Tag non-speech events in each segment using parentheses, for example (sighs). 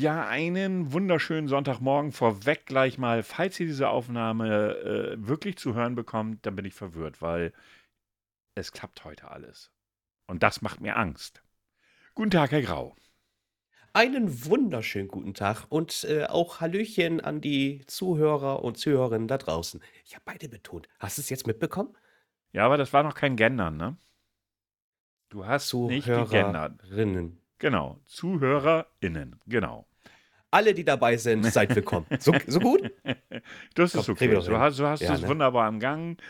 Ja, einen wunderschönen Sonntagmorgen vorweg gleich mal. Falls ihr diese Aufnahme äh, wirklich zu hören bekommt, dann bin ich verwirrt, weil es klappt heute alles. Und das macht mir Angst. Guten Tag, Herr Grau. Einen wunderschönen guten Tag und äh, auch Hallöchen an die Zuhörer und Zuhörerinnen da draußen. Ich habe beide betont. Hast du es jetzt mitbekommen? Ja, aber das war noch kein Gendern, ne? Du hast nicht gegendert. Zuhörerinnen. Genau, ZuhörerInnen, genau. Alle, die dabei sind, (laughs) seid willkommen. So, so gut? Das ist Komm, okay. Du hin. hast, du hast Ja, es ne? wunderbar im Gang.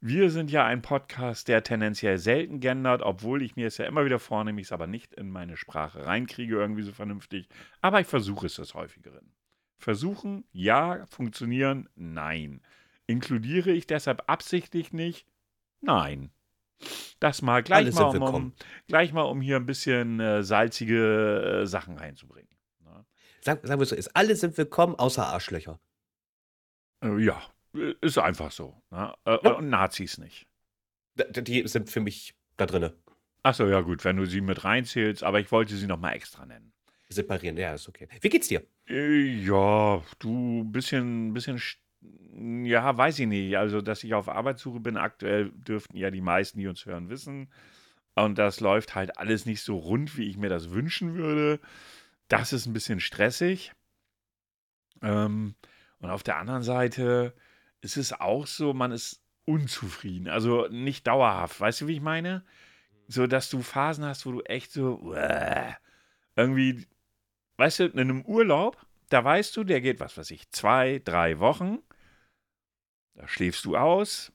Wir sind ja ein Podcast, der tendenziell selten gendert, obwohl ich mir es ja immer wieder vornehme, ich es aber nicht in meine Sprache reinkriege, irgendwie so vernünftig. Aber ich versuche es des Häufigeren. Versuchen, ja. Funktionieren, nein. Inkludiere ich deshalb absichtlich nicht? Nein. Das mal gleich Alle mal, um, gleich mal, um hier ein bisschen äh, salzige äh, Sachen reinzubringen. Ne? Sag, sagen wir so, ist, alle sind willkommen, außer Arschlöcher. Äh, ja, äh, ist einfach so. Ne? Äh, Ja. Und Nazis nicht. Die sind für mich da drinne. Achso, ja gut, wenn du sie mit reinzählst, aber ich wollte sie nochmal extra nennen. Separieren, ja, ist okay. Wie geht's dir? Äh, Ja, du, bisschen, bisschen, ja, weiß ich nicht. Also, dass ich auf Arbeitssuche bin, aktuell dürften ja die meisten, die uns hören, wissen. Und das läuft halt alles nicht so rund, wie ich mir das wünschen würde. Das ist ein bisschen stressig. Ähm, und auf der anderen Seite ist es auch so, man ist unzufrieden. Also nicht dauerhaft. Weißt du, wie ich meine? So, dass du Phasen hast, wo du echt so, uäh, irgendwie, weißt du, in einem Urlaub, da weißt du, der geht, was weiß ich, zwei, drei Wochen. Da schläfst du aus,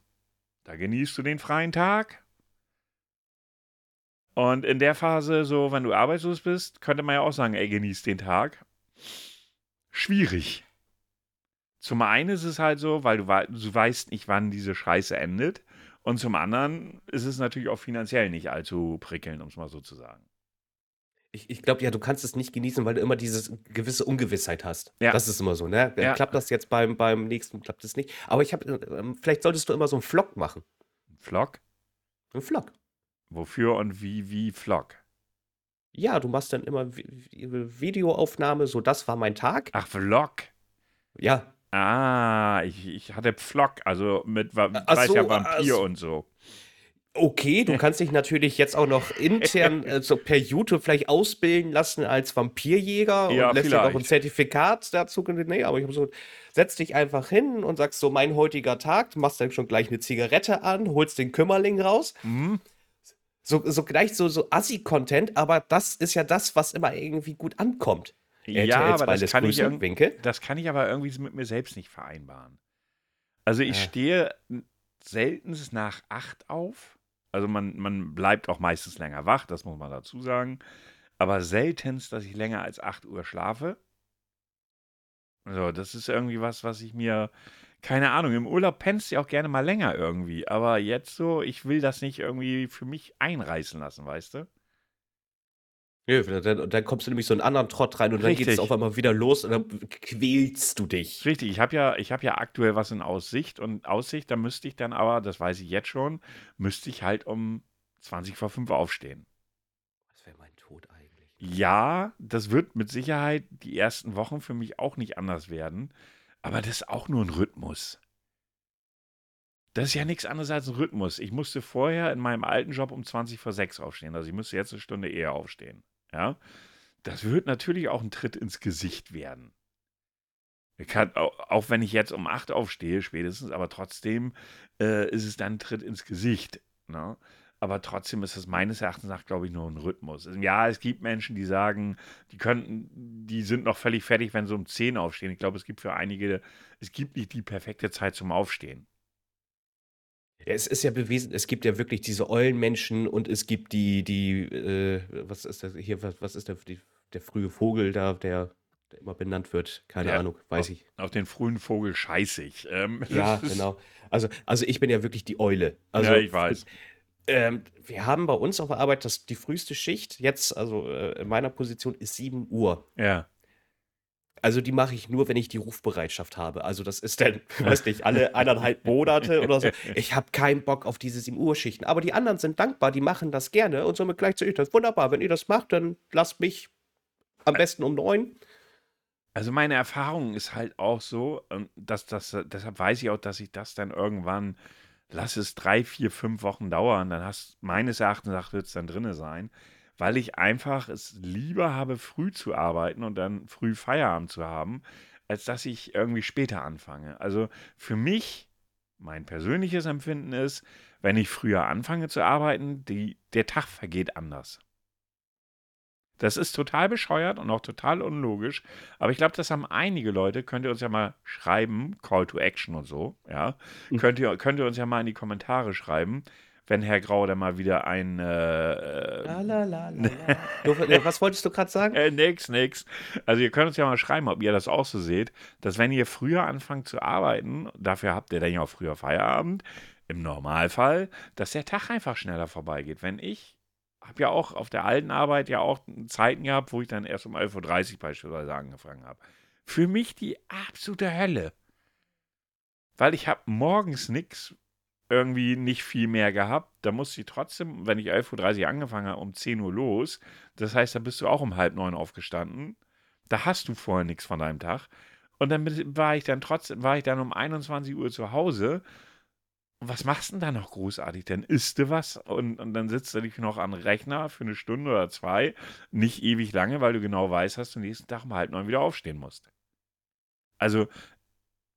da genießt du den freien Tag. Und in der Phase, so, wenn du arbeitslos bist, könnte man ja auch sagen, ey, genieß den Tag. Schwierig. Zum einen ist es halt so, weil du, du weißt nicht, wann diese Scheiße endet. Und zum anderen ist es natürlich auch finanziell nicht allzu prickelnd, um es mal so zu sagen. Ich, ich glaube ja, du kannst es nicht genießen, weil du immer diese gewisse Ungewissheit hast. Ja. Das ist immer so, ne? Ja. Klappt das jetzt beim, beim nächsten, klappt es nicht. Aber ich habe, ähm, vielleicht solltest du immer so einen Vlog machen. Vlog? Einen Vlog. Wofür und wie, wie Vlog? Ja, du machst dann immer Vi- Vi- Videoaufnahme, so das war mein Tag. Ach, Vlog. Ja, Ah, ich, ich hatte Pflock, also mit, weiß so, ja, Vampir so. und so. okay, du (laughs) kannst dich natürlich jetzt auch noch intern (laughs) äh, so per YouTube vielleicht ausbilden lassen als Vampirjäger Ja, und lässt dir auch ein. Zertifikat dazu. Nee, aber ich habe so, setz dich einfach hin und sagst so, mein heutiger Tag, du machst dann schon gleich eine Zigarette an, holst den Kümmerling raus. Mhm. So, so gleich so, so Assi-Content, aber das ist ja das, was immer irgendwie gut ankommt. Ja, aber das kann, ich das kann ich aber irgendwie mit mir selbst nicht vereinbaren. Also ich Äh. stehe seltenst nach acht auf. Also man, man bleibt auch meistens länger wach, das muss man dazu sagen. Aber seltenst, dass ich länger als 8 Uhr schlafe. Also das ist irgendwie was, was ich mir, keine Ahnung, im Urlaub pennst du ja auch gerne mal länger irgendwie. Aber jetzt so, ich will das nicht irgendwie für mich einreißen lassen, weißt du? Ja, dann, dann kommst du nämlich so in einen anderen Trott rein und dann geht es Richtig. auf einmal wieder los und dann quälst du dich. Richtig, ich habe ja, ich habe ja aktuell was in Aussicht und Aussicht, da müsste ich dann aber, das weiß ich jetzt schon, müsste ich halt um 20 vor 5 aufstehen. Das wäre mein Tod eigentlich. Ja, das wird mit Sicherheit die ersten Wochen für mich auch nicht anders werden, aber das ist auch nur ein Rhythmus. Das ist ja nichts anderes als ein Rhythmus. Ich musste vorher in meinem alten Job um 20 vor 6 aufstehen, also ich müsste jetzt eine Stunde eher aufstehen. Ja, das wird natürlich auch ein Tritt ins Gesicht werden. Kann, auch, auch wenn ich jetzt um 8 aufstehe, spätestens, aber trotzdem äh, ist es dann ein Tritt ins Gesicht. Ne? Aber trotzdem ist es meines Erachtens nach, glaube ich, nur ein Rhythmus. Ja, es gibt Menschen, die sagen, die könnten, die sind noch völlig fertig, wenn sie um 10 aufstehen. Ich glaube, es gibt für einige, es gibt nicht die perfekte Zeit zum Aufstehen. Ja, es ist ja bewiesen, es gibt ja wirklich diese Eulenmenschen und es gibt die, die, äh, was ist das hier, was, was ist der, die, der frühe Vogel da, der, der immer benannt wird? Keine Ja, Ahnung, weiß ich. Auf den frühen Vogel scheiße ich. Ähm, Ja, (laughs) genau. Also, also ich bin ja wirklich die Eule. Also, ja, ich weiß. (laughs) Ähm, wir haben bei uns auf der Arbeit das, die früheste Schicht, jetzt, also äh, in meiner Position, ist 7 Uhr. Ja. Also die mache ich nur, wenn ich die Rufbereitschaft habe. Also das ist dann, (laughs) weiß nicht, alle eineinhalb Monate oder so. Ich habe keinen Bock auf diese 7 Uhr Schichten. Aber die anderen sind dankbar, die machen das gerne und somit gleich zu ich das wunderbar. Wenn ihr das macht, dann lasst mich am besten um neun. Also meine Erfahrung ist halt auch so, ähm, dass das, deshalb weiß ich auch, dass ich das dann irgendwann, lass es drei, vier, fünf Wochen dauern, dann hast meines Erachtens wird es dann drinne sein, weil ich einfach es lieber habe, früh zu arbeiten und dann früh Feierabend zu haben, als dass ich irgendwie später anfange. Also für mich, mein persönliches Empfinden ist, wenn ich früher anfange zu arbeiten, die, der Tag vergeht anders. Das ist total bescheuert und auch total unlogisch. Aber ich glaube, das haben einige Leute. Könnt ihr uns ja mal schreiben, Call to Action und so. Ja, mhm. könnt, ihr, könnt ihr uns ja mal in die Kommentare schreiben, wenn Herr Grau da mal wieder ein. Äh, (laughs) du, was wolltest du gerade sagen? Äh, nix, nix. Also, ihr könnt uns ja mal schreiben, ob ihr das auch so seht, dass wenn ihr früher anfangt zu arbeiten, dafür habt ihr dann ja auch früher Feierabend, im Normalfall, dass der Tag einfach schneller vorbeigeht. Wenn ich habe ja auch auf der alten Arbeit ja auch Zeiten gehabt, wo ich dann erst um 11.30 Uhr beispielsweise angefangen habe. Für mich die absolute Hölle. Weil ich habe morgens nichts, irgendwie nicht viel mehr gehabt. Da musste ich trotzdem, wenn ich 11.30 Uhr angefangen habe, um 10 Uhr los. Das heißt, da bist du auch um halb neun aufgestanden. Da hast du vorher nichts von deinem Tag. Und dann war ich dann trotzdem, war ich dann um 21 Uhr zu Hause was machst du denn da noch großartig? Dann isst du was und, und dann sitzt du dich noch an Rechner für eine Stunde oder zwei, nicht ewig lange, weil du genau weißt, dass du nächsten Tag um halb neun wieder aufstehen musst. Also,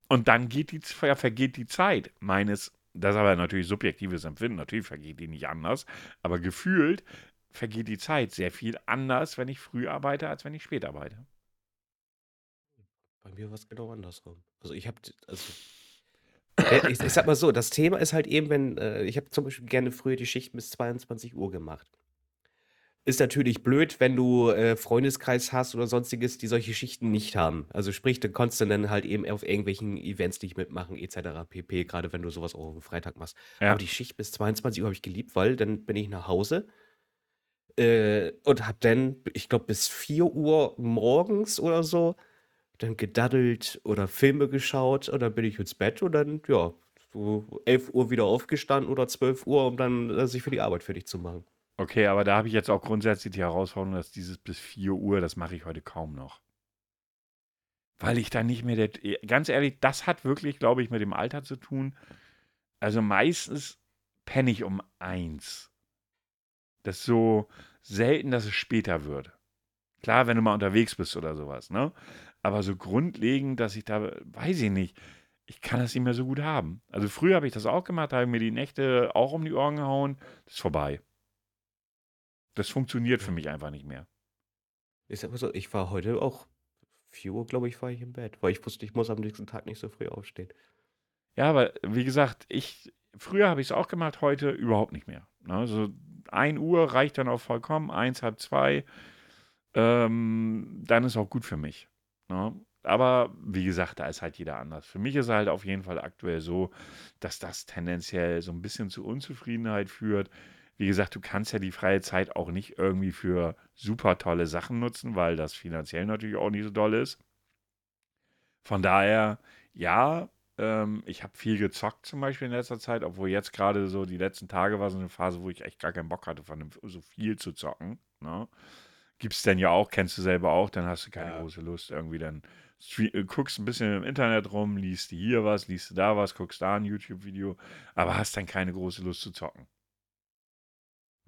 und dann geht die, vergeht die Zeit meines, das ist aber natürlich subjektives Empfinden, natürlich vergeht die nicht anders, aber gefühlt vergeht die Zeit sehr viel anders, wenn ich früh arbeite, als wenn ich spät arbeite. Bei mir war es genau andersrum. Also ich habe, also ich, ich sag mal so, das Thema ist halt eben, wenn, äh, ich habe zum Beispiel gerne früher die Schichten bis 22 Uhr gemacht. Ist natürlich blöd, wenn du äh, Freundeskreis hast oder sonstiges, die solche Schichten nicht haben. Also sprich, du konntest dann halt eben auf irgendwelchen Events nicht mitmachen, etc. pp. Gerade wenn du sowas auch am Freitag machst. Ja. Aber die Schicht bis 22 Uhr habe ich geliebt, weil dann bin ich nach Hause äh, und hab dann, ich glaube, bis 4 Uhr morgens oder so dann gedaddelt oder Filme geschaut und dann bin ich ins Bett und dann, ja, so 11 Uhr wieder aufgestanden oder 12 Uhr, um dann äh, sich für die Arbeit fertig zu machen. Okay, aber da habe ich jetzt auch grundsätzlich die Herausforderung, dass dieses bis 4 Uhr, das mache ich heute kaum noch. Weil ich dann nicht mehr, der, ganz ehrlich, das hat wirklich, glaube ich, mit dem Alter zu tun. Also meistens penne ich um eins. Das ist so selten, dass es später wird. Klar, wenn du mal unterwegs bist oder sowas, ne? Aber so grundlegend, dass ich da, weiß ich nicht, ich kann das nicht mehr so gut haben. Also früher habe ich das auch gemacht, da habe ich mir die Nächte auch um die Ohren gehauen. Das ist vorbei. Das funktioniert für mich einfach nicht mehr. Ist aber so, ich war heute auch 4 Uhr, glaube ich, war ich im Bett, weil ich wusste, ich muss am nächsten Tag nicht so früh aufstehen. Ja, aber wie gesagt, ich, früher habe ich es auch gemacht, heute überhaupt nicht mehr. Also 1 Uhr reicht dann auch vollkommen, 1, halb 2, ähm, dann ist auch gut für mich. Ne? Aber wie gesagt, da ist halt jeder anders. Für mich ist halt auf jeden Fall aktuell so, dass das tendenziell so ein bisschen zu Unzufriedenheit führt. Wie gesagt, du kannst ja die freie Zeit auch nicht irgendwie für super tolle Sachen nutzen, weil das finanziell natürlich auch nicht so doll ist. Von daher, ja, ähm, ich habe viel gezockt zum Beispiel in letzter Zeit, obwohl jetzt gerade so die letzten Tage war so eine Phase, wo ich echt gar keinen Bock hatte, von so viel zu zocken. Ne? Gibt es denn ja auch, kennst du selber auch, dann hast du keine ja. große Lust irgendwie dann. Äh, guckst ein bisschen im Internet rum, liest hier was, liest da was, guckst da ein YouTube-Video, aber hast dann keine große Lust zu zocken.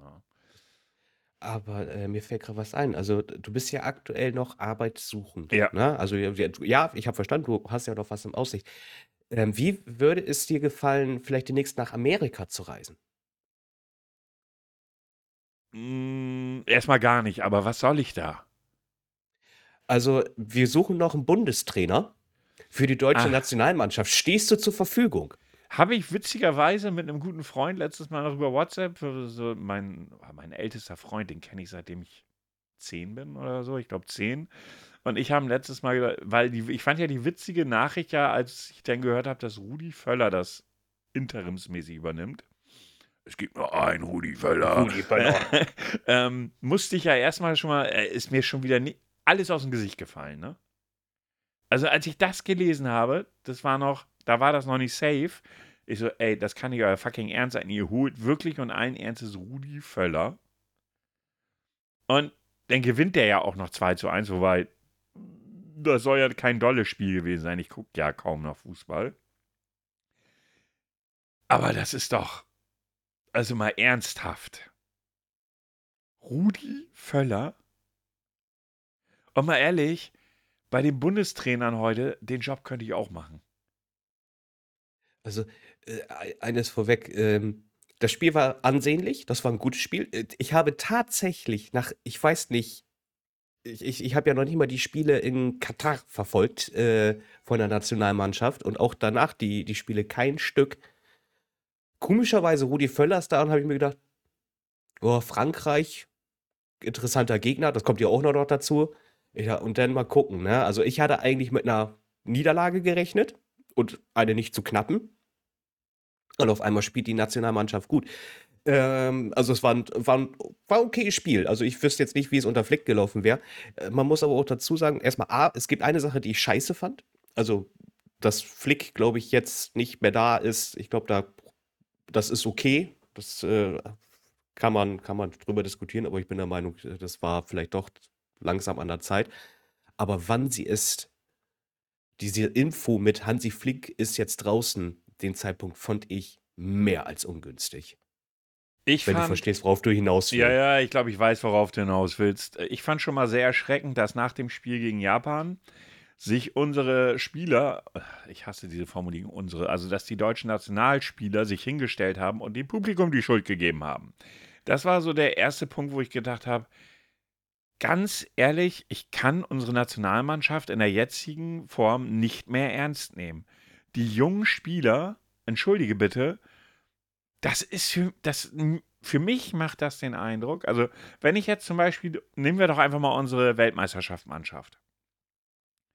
Ja. Aber äh, mir fällt gerade was ein. Also, du bist ja aktuell noch arbeitssuchend. Ja. Ne? Also, ja, ich habe verstanden, du hast ja noch was in Aussicht. Ähm, wie würde es dir gefallen, vielleicht demnächst nach Amerika zu reisen? Hm, erstmal gar nicht, aber was soll ich da? Also, wir suchen noch einen Bundestrainer für die deutsche Ach. Nationalmannschaft. Stehst du zur Verfügung? Habe ich witzigerweise mit einem guten Freund letztes Mal noch über WhatsApp, so mein, mein ältester Freund, den kenne ich seitdem ich zehn bin oder so, ich glaube zehn. Und ich habe letztes Mal gedacht, weil die, ich fand ja die witzige Nachricht ja, als ich dann gehört habe, dass Rudi Völler das interimsmäßig übernimmt es gibt nur einen Rudi Völler. Rudi Völler. (laughs) ähm, musste ich ja erstmal schon mal, äh, ist mir schon wieder nie, alles aus dem Gesicht gefallen, ne? Also, als ich das gelesen habe, das war noch, da war das noch nicht safe. Ich so, ey, das kann nicht euer fucking Ernst sein. Ihr holt wirklich und allen Ernstes Rudi Völler. Und dann gewinnt der ja auch noch 2 zu 1, wobei das soll ja kein dolles Spiel gewesen sein. Ich gucke ja kaum noch Fußball. Aber das ist doch, also mal ernsthaft. Rudi Völler? Und mal ehrlich, bei den Bundestrainern heute, den Job könnte ich auch machen. Also, äh, eines vorweg, ähm, das Spiel war ansehnlich, das war ein gutes Spiel. Äh, ich habe tatsächlich nach, ich weiß nicht, ich, ich, ich habe ja noch nicht mal die Spiele in Katar verfolgt äh, von der Nationalmannschaft und auch danach die, die Spiele kein Stück. Komischerweise Rudi Völlers da und habe ich mir gedacht, oh, Frankreich, interessanter Gegner, das kommt ja auch noch dazu. Ja, und dann mal gucken, ne? Also ich hatte eigentlich mit einer Niederlage gerechnet und eine nicht zu knappen. Und auf einmal spielt die Nationalmannschaft gut. Ähm, also es war ein, war ein war okayes Spiel. Also ich wüsste jetzt nicht, wie es unter Flick gelaufen wäre. Äh, man muss aber auch dazu sagen, erstmal A, es gibt eine Sache, die ich scheiße fand. Also, dass Flick, glaube ich, jetzt nicht mehr da ist. Ich glaube, da, das ist okay. Das äh, kann, man, kann man drüber diskutieren, aber ich bin der Meinung, das war vielleicht doch langsam an der Zeit. Aber wann sie es, diese Info mit Hansi Flick ist jetzt draußen, den Zeitpunkt fand ich mehr als ungünstig. Ich wenn fand, du verstehst, worauf du hinaus willst. Ja, ja, ich glaube, ich weiß, worauf du hinaus willst. Ich fand schon mal sehr erschreckend, dass nach dem Spiel gegen Japan sich unsere Spieler, ich hasse diese Formulierung, unsere, also dass die deutschen Nationalspieler sich hingestellt haben und dem Publikum die Schuld gegeben haben. Das war so der erste Punkt, wo ich gedacht habe, ganz ehrlich, ich kann unsere Nationalmannschaft in der jetzigen Form nicht mehr ernst nehmen. Die jungen Spieler, entschuldige bitte, das ist für, das, für mich macht das den Eindruck, also wenn ich jetzt zum Beispiel, nehmen wir doch einfach mal unsere Weltmeisterschaftsmannschaft.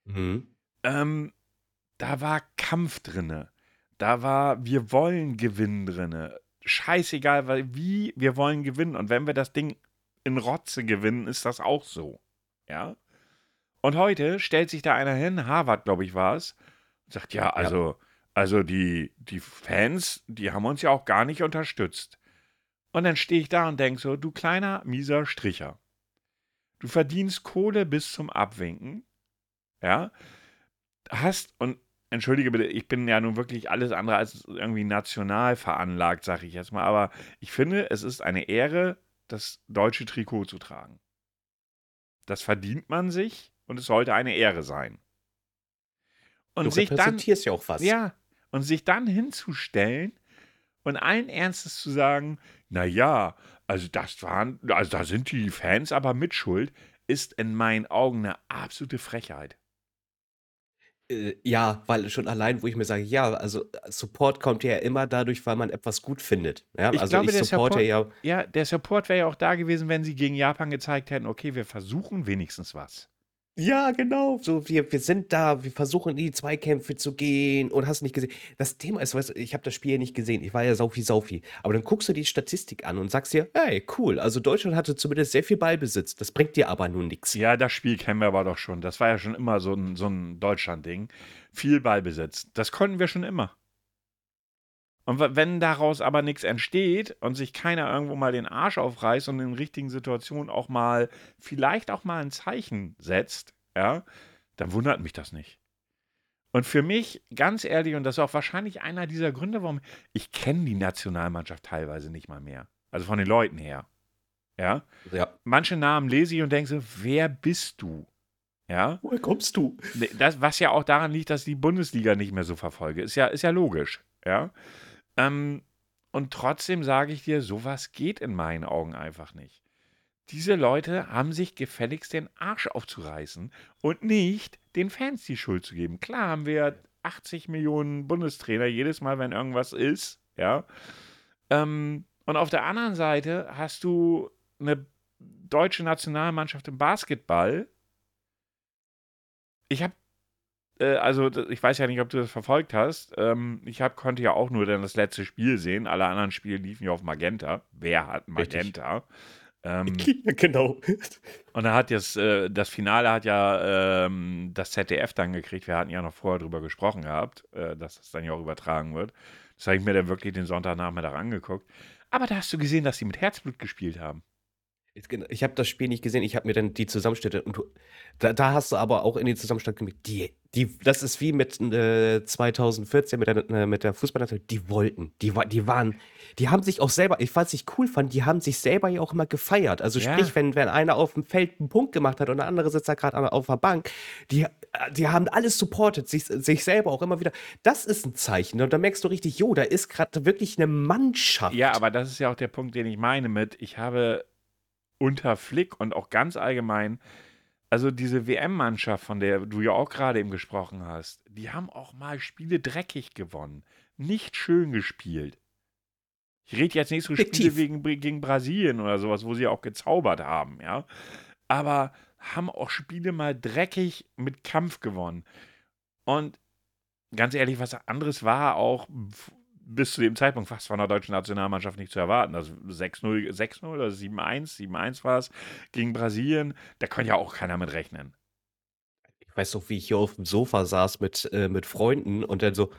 Mhm. Ähm, da war Kampf drinne. Da war, wir wollen gewinnen drinne. Scheißegal, weil wie, wir wollen gewinnen. Und wenn wir das Ding in Rotze gewinnen, ist das auch so. Ja. Und heute stellt sich da einer hin, Harvard, glaube ich, war es, und sagt, ja, also, ja. also die, die Fans, die haben uns ja auch gar nicht unterstützt. Und dann stehe ich da und denke so, du kleiner, mieser Stricher. Du verdienst Kohle bis zum Abwinken. Ja. Hast, und entschuldige bitte, ich bin ja nun wirklich alles andere als irgendwie national veranlagt, sage ich jetzt mal, aber ich finde, es ist eine Ehre, das deutsche Trikot zu tragen. Das verdient man sich und es sollte eine Ehre sein. Und du sich dann ja auch was. Ja, und sich dann hinzustellen und allen Ernstes zu sagen, na ja, also das waren, also da sind die Fans aber mitschuld, ist in meinen Augen eine absolute Frechheit. Äh, ja, weil schon allein, wo ich mir sage, ja, also äh, Support kommt ja immer dadurch, weil man etwas gut findet. Ja, Ich also glaube, ich der supporte Support, ja. ja, der Support wäre ja auch da gewesen, wenn sie gegen Japan gezeigt hätten, okay, wir versuchen wenigstens was. Ja, genau. So, wir, wir sind da, wir versuchen in die Zweikämpfe zu gehen und hast nicht gesehen. Das Thema ist, weißt du, ich habe das Spiel ja nicht gesehen. Ich war ja Saufi Saufi. Aber dann guckst du die Statistik an und sagst dir, hey, cool. Also Deutschland hatte zumindest sehr viel Ballbesitz. Das bringt dir aber nun nichts. Ja, das Spiel kennen wir aber doch schon. Das war ja schon immer so ein, so ein Deutschland-Ding. Viel Ballbesitz. Das konnten wir schon immer. Und wenn daraus aber nichts entsteht und sich keiner irgendwo mal den Arsch aufreißt und in richtigen Situationen auch mal, vielleicht auch mal ein Zeichen setzt, ja, dann wundert mich das nicht. Und für mich, ganz ehrlich, und das ist auch wahrscheinlich einer dieser Gründe, warum ich kenne die Nationalmannschaft teilweise nicht mal mehr. Also von den Leuten her. Ja. Ja. Manche Namen lese ich und denke so, wer bist du? Ja. Woher kommst du? Das, was ja auch daran liegt, dass ich die Bundesliga nicht mehr so verfolge. Ist ja, ist ja logisch. Ja. Ähm, und trotzdem sage ich dir, sowas geht in meinen Augen einfach nicht. Diese Leute haben sich gefälligst den Arsch aufzureißen und nicht den Fans die Schuld zu geben. Klar haben wir 80 Millionen Bundestrainer jedes Mal, wenn irgendwas ist, ja. Ähm, und auf der anderen Seite hast du eine deutsche Nationalmannschaft im Basketball. Ich habe äh, also ich weiß ja nicht, ob du das verfolgt hast. Ähm, ich hab, konnte ja auch nur dann das letzte Spiel sehen. Alle anderen Spiele liefen ja auf Magenta. Wer hat Magenta? (laughs) Ähm, genau. Und da hat jetzt, äh, das Finale hat ja ähm, das ZDF dann gekriegt. Wir hatten ja noch vorher drüber gesprochen gehabt, äh, dass das dann ja auch übertragen wird. Das habe ich mir dann wirklich den Sonntagnachmittag angeguckt. Aber da hast du gesehen, dass sie mit Herzblut gespielt haben. Ich habe das Spiel nicht gesehen, ich habe mir dann die Zusammenschnitte und da, da, hast du aber auch in den Zusammenschnitt gemerkt, die, die, das ist wie mit äh, 2014 mit der, äh, mit der Fußballnationalität, die wollten, die, die waren, die haben sich auch selber, ich was ich cool fand, die haben sich selber ja auch immer gefeiert. Also ja. sprich, wenn, wenn einer auf dem Feld einen Punkt gemacht hat und der andere sitzt da gerade auf der Bank, die, die haben alles supportet, sich, sich selber auch immer wieder. Das ist ein Zeichen und da merkst du richtig, jo, da ist gerade wirklich eine Mannschaft. Ja, aber das ist ja auch der Punkt, den ich meine mit, ich habe unter Flick und auch ganz allgemein, also diese WM-Mannschaft, von der du ja auch gerade eben gesprochen hast, die haben auch mal Spiele dreckig gewonnen. Nicht schön gespielt. Ich rede jetzt nicht so Spiele wegen, gegen Brasilien oder sowas, wo sie auch gezaubert haben, ja. Aber haben auch Spiele mal dreckig mit Kampf gewonnen. Und ganz ehrlich, was anderes war auch bis zu dem Zeitpunkt fast von der deutschen Nationalmannschaft nicht zu erwarten. Also 6-0 6 oder 7-1, 7-1 war es gegen Brasilien. Da kann ja auch keiner mit rechnen. Ich weiß noch, wie ich hier auf dem Sofa saß mit, äh, mit Freunden und dann so,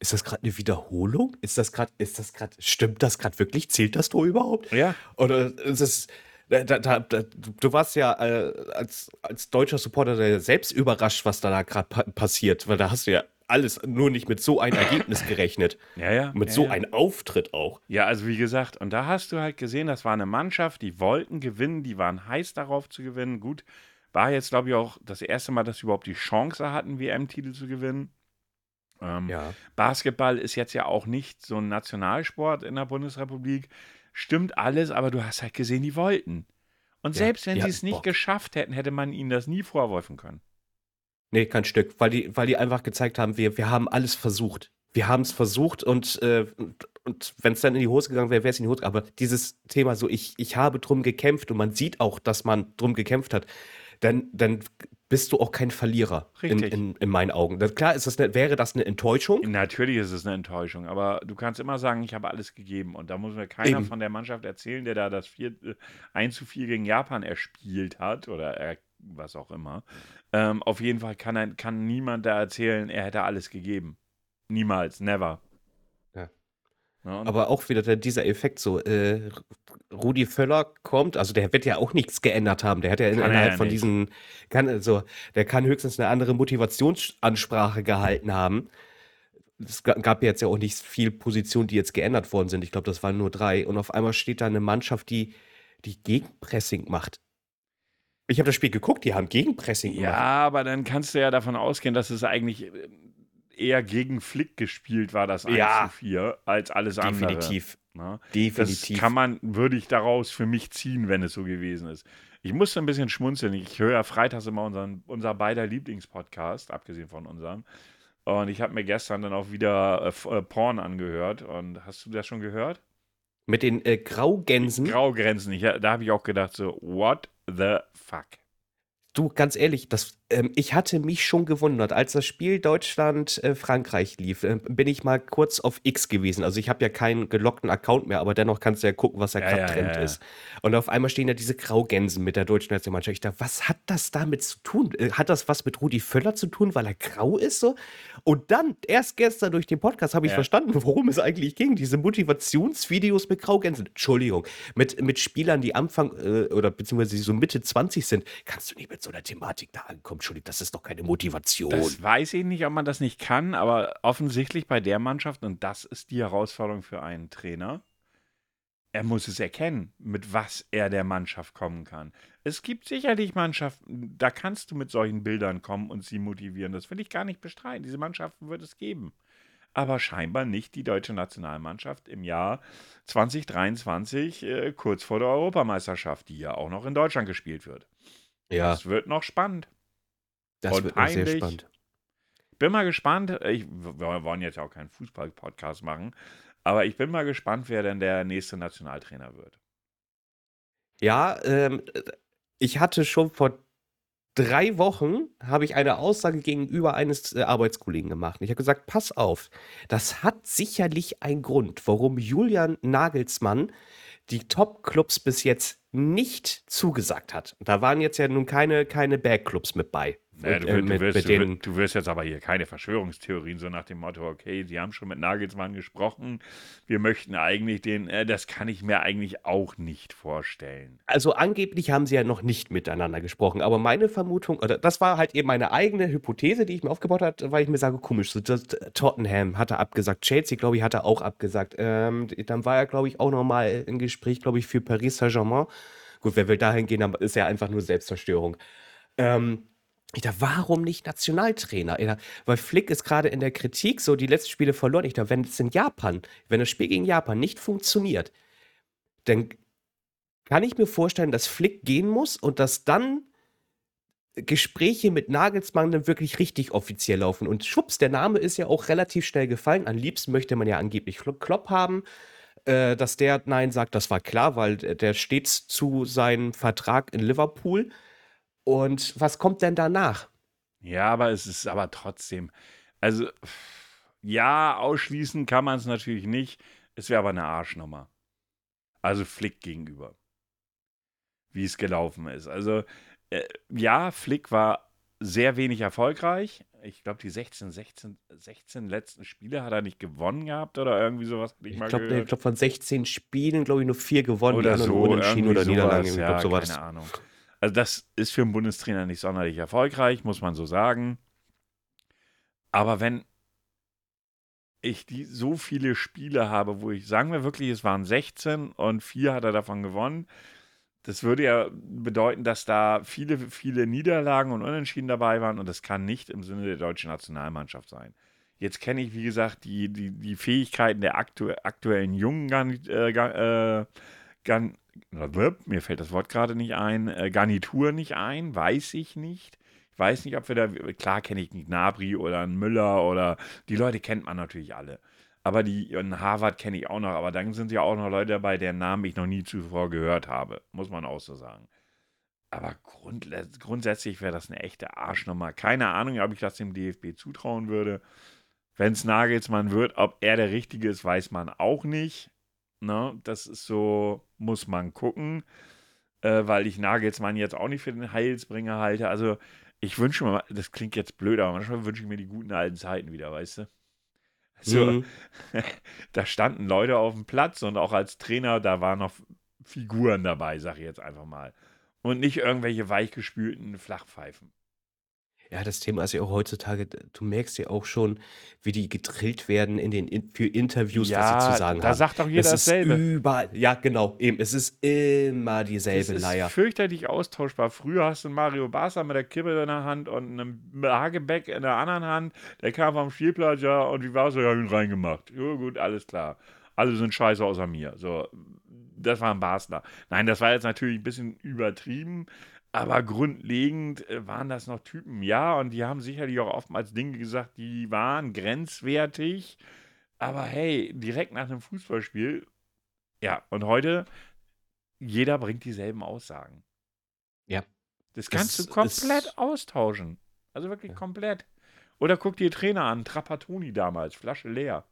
ist das gerade eine Wiederholung? Ist das gerade, ist das gerade, stimmt das gerade wirklich? Zählt das Tor überhaupt? Ja. Oder ist es, da, da, da, du warst ja äh, als, als deutscher Supporter selbst überrascht, was da, gerade pa passiert, weil da hast du ja alles nur nicht mit so einem Ergebnis (laughs) gerechnet. Ja, ja. Mit ja, so ja. einem Auftritt auch. Ja, also wie gesagt, und da hast du halt gesehen, das war eine Mannschaft, die wollten gewinnen, die waren heiß darauf zu gewinnen. Gut, war jetzt, glaube ich, auch das erste Mal, dass sie überhaupt die Chance hatten, WM-Titel zu gewinnen. Ähm, ja. Basketball ist jetzt ja auch nicht so ein Nationalsport in der Bundesrepublik. Stimmt alles, aber du hast halt gesehen, die wollten. Und selbst wenn sie es nicht geschafft hätten, hätte man ihnen das nie vorwerfen können. Nee, kein Stück, weil die, weil die einfach gezeigt haben, wir, wir haben alles versucht. Wir haben es versucht und, äh, und, und wenn es dann in die Hose gegangen wäre, wäre es in die Hose gegangen. Aber dieses Thema so, ich, ich habe drum gekämpft und man sieht auch, dass man drum gekämpft hat, dann, dann bist du auch kein Verlierer in, in, in, meinen Augen. Das, klar ist das eine, wäre das eine Enttäuschung. Natürlich ist es eine Enttäuschung, aber du kannst immer sagen, ich habe alles gegeben. Und da muss mir keiner Eben. von der Mannschaft erzählen, der da das 4, 1 zu 4 gegen Japan erspielt hat oder er, was auch immer. Ähm, auf jeden Fall kann, ein, kann niemand da erzählen, er hätte alles gegeben. Niemals, never. Ja. ja Aber auch wieder dieser Effekt so, äh, Rudi Völler kommt, also der wird ja auch nichts geändert haben. Der hat ja innerhalb ja von nicht. diesen, kann, also, der kann höchstens eine andere Motivationsansprache gehalten haben. Es gab jetzt ja auch nicht viel Positionen, die jetzt geändert worden sind. Ich glaube, das waren nur drei. Und auf einmal steht da eine Mannschaft, die, die Gegenpressing macht. Ich habe das Spiel geguckt, die haben Gegenpressing gemacht. Ja, aber dann kannst du ja davon ausgehen, dass es eigentlich äh, eher gegen Flick gespielt war, das 1 ja, zu 4, als alles definitiv. andere. Definitiv. Ne? Definitiv. Das kann man, würde ich daraus für mich ziehen, wenn es so gewesen ist. Ich musste ein bisschen schmunzeln. Ich höre ja freitags immer unseren, unser beider Lieblingspodcast, abgesehen von unserem. Und ich habe mir gestern dann auch wieder äh, äh, Porn angehört. Und hast du das schon gehört? Mit den äh, Graugänsen? Graugänsen. Ich, da habe ich auch gedacht, so, what the fuck? Du, ganz ehrlich, das ähm, ich hatte mich schon gewundert, als das Spiel Deutschland-Frankreich äh, lief, äh, bin ich mal kurz auf X gewesen. Also ich habe ja keinen gelockten Account mehr, aber dennoch kannst du ja gucken, was da ja, gerade ja, Trend ja, ist. Und auf einmal stehen da diese Graugänsen mit der deutschen Nationalmannschaft. Ich dachte, was hat das damit zu tun? Äh, hat das was mit Rudi Völler zu tun, weil er grau ist so? Und dann, erst gestern durch den Podcast, habe ich verstanden, worum es eigentlich ging. Diese Motivationsvideos mit Graugänsen. Entschuldigung, mit, mit Spielern, die Anfang äh, oder beziehungsweise so Mitte 20 sind, kannst du nicht mit so einer Thematik da ankommen. Entschuldigung, das ist doch keine Motivation. Das weiß ich nicht, ob man das nicht kann, aber offensichtlich bei der Mannschaft, und das ist die Herausforderung für einen Trainer, er muss es erkennen, mit was er der Mannschaft kommen kann. Es gibt sicherlich Mannschaften, da kannst du mit solchen Bildern kommen und sie motivieren. Das will ich gar nicht bestreiten. Diese Mannschaften wird es geben. Aber scheinbar nicht die deutsche Nationalmannschaft im Jahr 2023, äh, kurz vor der Europameisterschaft, die ja auch noch in Deutschland gespielt wird. Ja. Das wird noch spannend. Das und wird peinlich. sehr spannend. Bin mal gespannt. Ich, wir wollen jetzt auch keinen Fußball-Podcast machen, aber ich bin mal gespannt, wer denn der nächste Nationaltrainer wird. Ja, ähm, ich hatte schon vor drei Wochen habe ich eine Aussage gegenüber eines äh, Arbeitskollegen gemacht. Ich habe gesagt, pass auf, das hat sicherlich einen Grund, warum Julian Nagelsmann die Top-Clubs bis jetzt nicht zugesagt hat. Da waren jetzt ja nun keine, keine Bergclubs mit bei. Naja, du, äh, wirst- mit- du, wirst, mit du, wirst- du wirst jetzt aber hier keine Verschwörungstheorien, so nach dem Motto, okay, sie haben schon mit Nagelsmann gesprochen, wir möchten eigentlich den, äh, das kann ich mir eigentlich auch nicht vorstellen. Also angeblich haben sie ja noch nicht miteinander gesprochen, aber meine Vermutung, oder das war halt eben meine eigene Hypothese, die ich mir aufgebaut habe, weil ich mir sage, komisch, so das, Tottenham hatte abgesagt, Chelsea, glaube ich, hatte auch abgesagt. Ähm, dann war er, glaube ich, auch nochmal im Gespräch, glaube ich, für Paris Saint-Germain. Gut, wer will dahin gehen, dann ist ja einfach nur Selbstzerstörung. Ähm, ich dachte, warum nicht Nationaltrainer? Dachte, weil Flick ist gerade in der Kritik, so die letzten Spiele verloren. Ich dachte, wenn es in Japan, wenn das Spiel gegen Japan nicht funktioniert, dann kann ich mir vorstellen, dass Flick gehen muss und dass dann Gespräche mit Nagelsmann dann wirklich richtig offiziell laufen. Und schwupps, der Name ist ja auch relativ schnell gefallen. Am liebsten möchte man ja angeblich Klo- Klopp haben. Äh, dass der Nein sagt, das war klar, weil der steht zu seinem Vertrag in Liverpool. Und was kommt denn danach? Ja, aber es ist aber trotzdem, also ja, ausschließen kann man es natürlich nicht, es wäre aber eine Arschnummer. Also Flick gegenüber. Wie es gelaufen ist. Also äh, ja, Flick war sehr wenig erfolgreich. Ich glaube, die 16, 16, 16 letzten Spiele hat er nicht gewonnen gehabt oder irgendwie sowas. Ich glaube, glaub, von 16 Spielen, glaube ich, nur vier gewonnen, oder so, unentschieden irgendwie oder Niederlagen. sowas, Ich ja, glaube, so war das. keine Ahnung. Also das ist für einen Bundestrainer nicht sonderlich erfolgreich, muss man so sagen. Aber wenn ich die so viele Spiele habe, wo ich, sagen wir wirklich, es waren 16 und vier hat er davon gewonnen, das würde ja bedeuten, dass da viele, viele Niederlagen und Unentschieden dabei waren und das kann nicht im Sinne der deutschen Nationalmannschaft sein. Jetzt kenne ich, wie gesagt, die, die, die Fähigkeiten der aktu aktuellen jungen Garni äh, Ga- äh, mir fällt das Wort gerade nicht ein, äh, Garnitur nicht ein, weiß ich nicht. Ich weiß nicht, ob wir da, klar kenne ich einen Gnabry oder einen Müller oder die Leute kennt man natürlich alle. Aber die, einen Harvard kenne ich auch noch, aber dann sind ja auch noch Leute dabei, deren Namen ich noch nie zuvor gehört habe, muss man auch so sagen. Aber grundsätzlich wäre das eine echte Arschnummer. Keine Ahnung, ob ich das dem DFB zutrauen würde. Wenn es Nagelsmann wird, ob er der Richtige ist, weiß man auch nicht. Ne? Das ist so, muss man gucken, äh, weil ich Nagelsmann jetzt auch nicht für den Heilsbringer halte. Also ich wünsche mir, das klingt jetzt blöd, aber manchmal wünsche ich mir die guten alten Zeiten wieder, weißt du? So, Mhm. (laughs) da standen Leute auf dem Platz und auch als Trainer, da waren noch Figuren dabei, sag ich jetzt einfach mal. Und nicht irgendwelche weichgespülten Flachpfeifen. Ja, das Thema ist ja auch heutzutage, du merkst ja auch schon, wie die gedrillt werden in den in, für Interviews, was sie zu sagen da haben. sagt doch jeder es ist dasselbe. überall, ja genau, eben, es ist immer Das dieselbe ist Leier. fürchterlich austauschbar. Früher hast du Mario Barca mit der Kippe in der Hand und einem Hagebeck in der anderen Hand. Der kam vom Spielplatz, ja, und wie war es? Ja, ihn reingemacht. Ja, gut, alles klar. Alle sind scheiße außer mir. So, das war ein Basler. Nein, das war jetzt natürlich ein bisschen übertrieben, aber grundlegend äh, waren das noch Typen, ja, und die haben sicherlich auch oftmals Dinge gesagt, die waren grenzwertig. Aber hey, direkt nach einem Fußballspiel, ja, und heute, jeder bringt dieselben Aussagen. Ja. Das kannst Es du komplett ist- ausauschen. Also wirklich Ja. komplett. Oder guck dir Trainer an, Trapattoni damals, Flasche leer.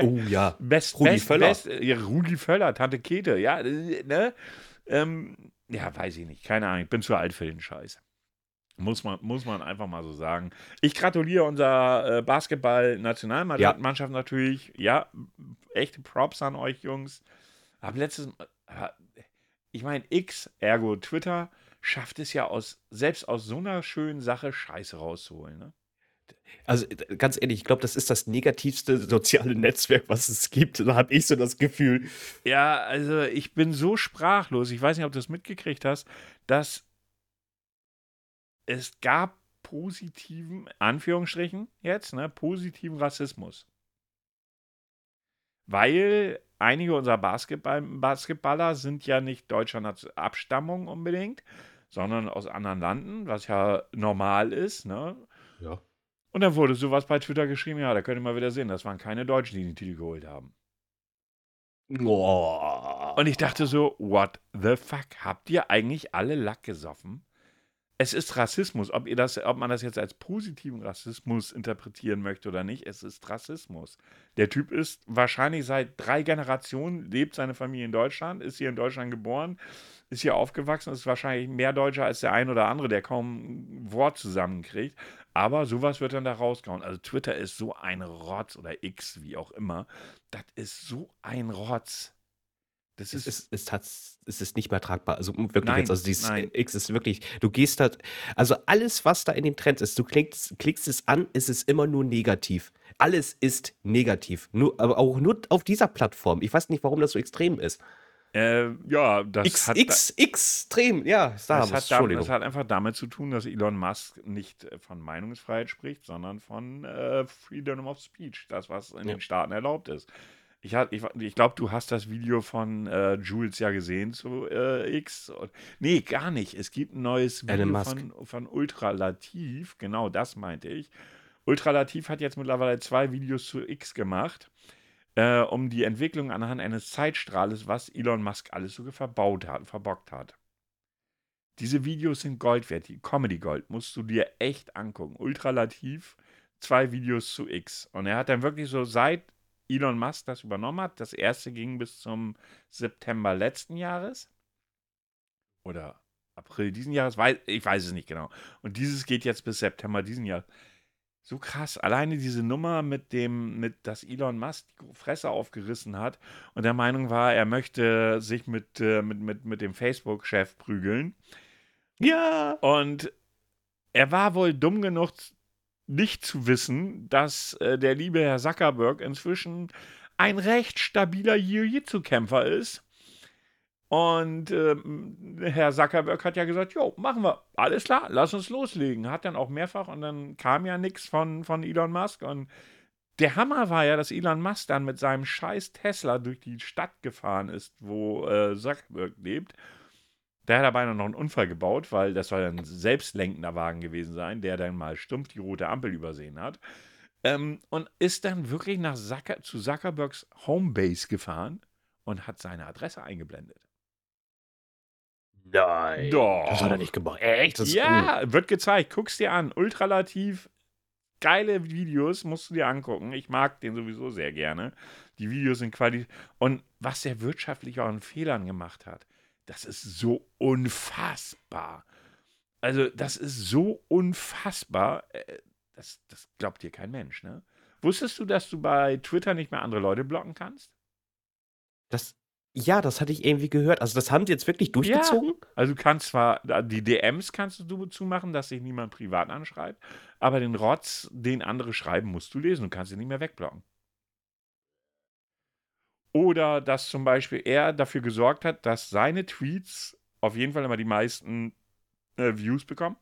Oh ja. (laughs) Best, Rudi best, Völler. Best, ja, Rudi Völler, Tante Kete, ja, äh, ne? Ähm, ja, weiß ich nicht, keine Ahnung, ich bin zu alt für den Scheiß. Muss man, muss man einfach mal so sagen. Ich gratuliere unserer äh, Basketball-Nationalmannschaft natürlich. Ja, echte Props an euch, Jungs. Hab letztes Mal, ich meine, X, ergo Twitter, schafft es ja aus, selbst aus so einer schönen Sache Scheiße rauszuholen, ne? Also ganz ehrlich, ich glaube, das ist das negativste (laughs) soziale Netzwerk, was es gibt. Da habe ich so das Gefühl. Ja, also ich bin so sprachlos, ich weiß nicht, ob du es mitgekriegt hast, dass es gab positiven, Anführungsstrichen jetzt, ne, positiven Rassismus. Weil einige unserer Basketball Basketballer sind ja nicht deutscher Abstammung unbedingt, sondern aus anderen Landen, was ja normal ist, ne? Ja. Und dann wurde sowas bei Twitter geschrieben, ja, da könnt ihr mal wieder sehen, das waren keine Deutschen, die den Titel geholt haben. Oh. Und ich dachte so, what the fuck? Habt ihr eigentlich alle Lack gesoffen? es ist Rassismus. Ob, ihr das, ob man das jetzt als positiven Rassismus interpretieren möchte oder nicht, es ist Rassismus. Der Typ ist wahrscheinlich seit drei Generationen, lebt seine Familie in Deutschland, ist hier in Deutschland geboren, ist hier aufgewachsen, ist wahrscheinlich mehr Deutscher als der ein oder andere, der kaum ein Wort zusammenkriegt. Aber sowas wird dann da rausgehauen. Also Twitter ist so ein Rotz oder X, wie auch immer. Das ist so ein Rotz. Das ist, es, ist, es, es ist nicht mehr tragbar. Also wirklich nein, jetzt, also dieses nein. X ist wirklich, du gehst da, also alles, was da in dem Trend ist, du klickst, klickst es an, ist es immer nur negativ. Alles ist negativ. Nur, aber auch nur auf dieser Plattform. Ich weiß nicht, warum das so extrem ist. Äh, ja, das X, hat, X, extrem, ja, Star das, Wars, hat da, Entschuldigung. das hat einfach damit zu tun, dass Elon Musk nicht äh, von Meinungsfreiheit spricht, sondern von äh, Freedom of Speech, das, was in Ja. den Staaten erlaubt ist. Ich, hat- ich, ich glaube, du hast das Video von äh, Jules ja gesehen zu äh, X. Und, nee, gar nicht. Es gibt ein neues Video von, von Ultralativ, genau das meinte ich. Ultralativ hat jetzt mittlerweile zwei Videos zu X gemacht, äh, um die Entwicklung anhand eines Zeitstrahles, was Elon Musk alles so verbaut hat, verbockt hat. Diese Videos sind Gold wert, die Comedy Gold, musst du dir echt angucken. Ultralativ, zwei Videos zu X. Und er hat dann wirklich so seit Elon Musk das übernommen hat, das erste ging bis zum September letzten Jahres oder April diesen Jahres, ich weiß es nicht genau. Und dieses geht jetzt bis September diesen Jahres. So krass. Alleine diese Nummer mit dem, mit, dass Elon Musk die Fresse aufgerissen hat und der Meinung war, er möchte sich mit, äh, mit, mit, mit dem Facebook-Chef prügeln. Ja. Und er war wohl dumm genug, nicht zu wissen, dass äh, der liebe Herr Zuckerberg inzwischen ein recht stabiler Jiu-Jitsu-Kämpfer ist. Und ähm, Herr Zuckerberg hat ja gesagt, jo, machen wir. Alles klar, lass uns loslegen. Hat dann auch mehrfach und dann kam ja nichts von, von Elon Musk. Und der Hammer war ja, dass Elon Musk dann mit seinem scheiß Tesla durch die Stadt gefahren ist, wo äh, Zuckerberg lebt. Der hat dabei noch einen Unfall gebaut, weil das soll ein selbstlenkender Wagen gewesen sein, der dann mal stumpf die rote Ampel übersehen hat. Ähm, und ist dann wirklich nach Zucker, zu Zuckerbergs Homebase gefahren und hat seine Adresse eingeblendet. Nein. Doch. Das hat er nicht gemacht. Echt? Das ja, wird gezeigt. Guck's dir an. Ultralativ geile Videos musst du dir angucken. Ich mag den sowieso sehr gerne. Die Videos sind qualitativ. Und was er wirtschaftlich auch an Fehlern gemacht hat, das ist so unfassbar. Also, das ist so unfassbar. Äh, Das, das glaubt dir kein Mensch, ne? Wusstest du, dass du bei Twitter nicht mehr andere Leute blocken kannst? Das, ja, das hatte ich irgendwie gehört. Also, das haben sie jetzt wirklich durchgezogen? Also du kannst zwar, die DMs kannst du zumachen, dass sich niemand privat anschreibt, aber den Rotz, den andere schreiben, musst du lesen. Du kannst ihn nicht mehr wegblocken. Oder dass zum Beispiel er dafür gesorgt hat, dass seine Tweets auf jeden Fall immer die meisten äh, Views bekommen.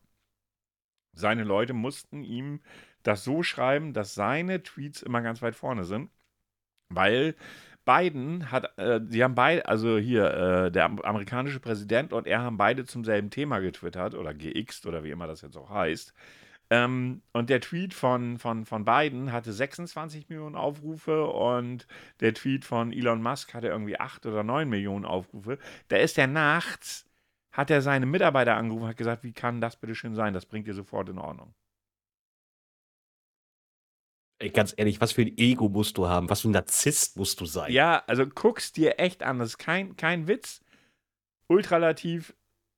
Seine Leute mussten ihm das so schreiben, dass seine Tweets immer ganz weit vorne sind. Weil Biden hat, äh, sie haben beide, also hier, äh, der am- amerikanische Präsident und er haben beide zum selben Thema getwittert oder gext oder wie immer das jetzt auch heißt. Ähm, und der Tweet von, von, von Biden hatte 26 Millionen Aufrufe und der Tweet von Elon Musk hatte irgendwie 8 oder 9 Millionen Aufrufe. Da ist er nachts, hat er seine Mitarbeiter angerufen und hat gesagt, wie kann das bitte schön sein? Das bringt ihr sofort in Ordnung. Ey, ganz ehrlich, was für ein Ego musst du haben? Was für ein Narzisst musst du sein? Ja, also guck's dir echt an. Das ist kein, kein Witz. Ultralativ,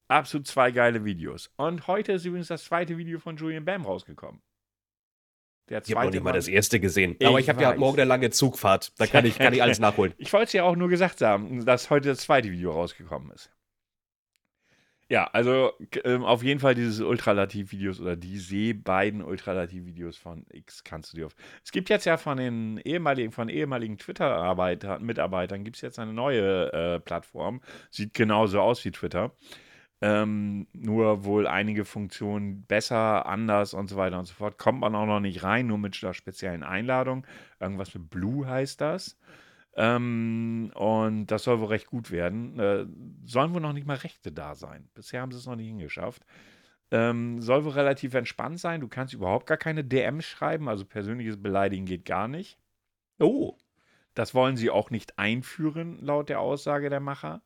absolut zwei geile Videos. Und heute ist übrigens das zweite Video von Julian Bam rausgekommen. Der Ich habe noch zweite nicht mal das erste gesehen. Ich Aber ich habe ja morgen eine lange Zugfahrt. Da kann ich, kann ich alles (laughs) nachholen. Ich wollte es ja auch nur gesagt haben, dass heute das zweite Video rausgekommen ist. Ja, also ähm, auf jeden Fall diese Ultralativ-Videos oder diese beiden Ultralativ-Videos von X kannst du dir auf. Es gibt jetzt ja von den ehemaligen, von ehemaligen Twitter-Mitarbeitern gibt es jetzt eine neue äh, Plattform. Sieht genauso aus wie Twitter. Ähm, nur wohl einige Funktionen besser, anders und so weiter und so fort. Kommt man auch noch nicht rein, nur mit einer speziellen Einladung. Irgendwas mit Blue heißt das. Ähm, und das soll wohl recht gut werden. Äh, sollen wohl noch nicht mal Rechte da sein. Bisher haben sie es noch nicht hingeschafft. Ähm, soll wohl relativ entspannt sein. Du kannst überhaupt gar keine DMs schreiben, also persönliches Beleidigen geht gar nicht. Oh. Das wollen sie auch nicht einführen, laut der Aussage der Macher.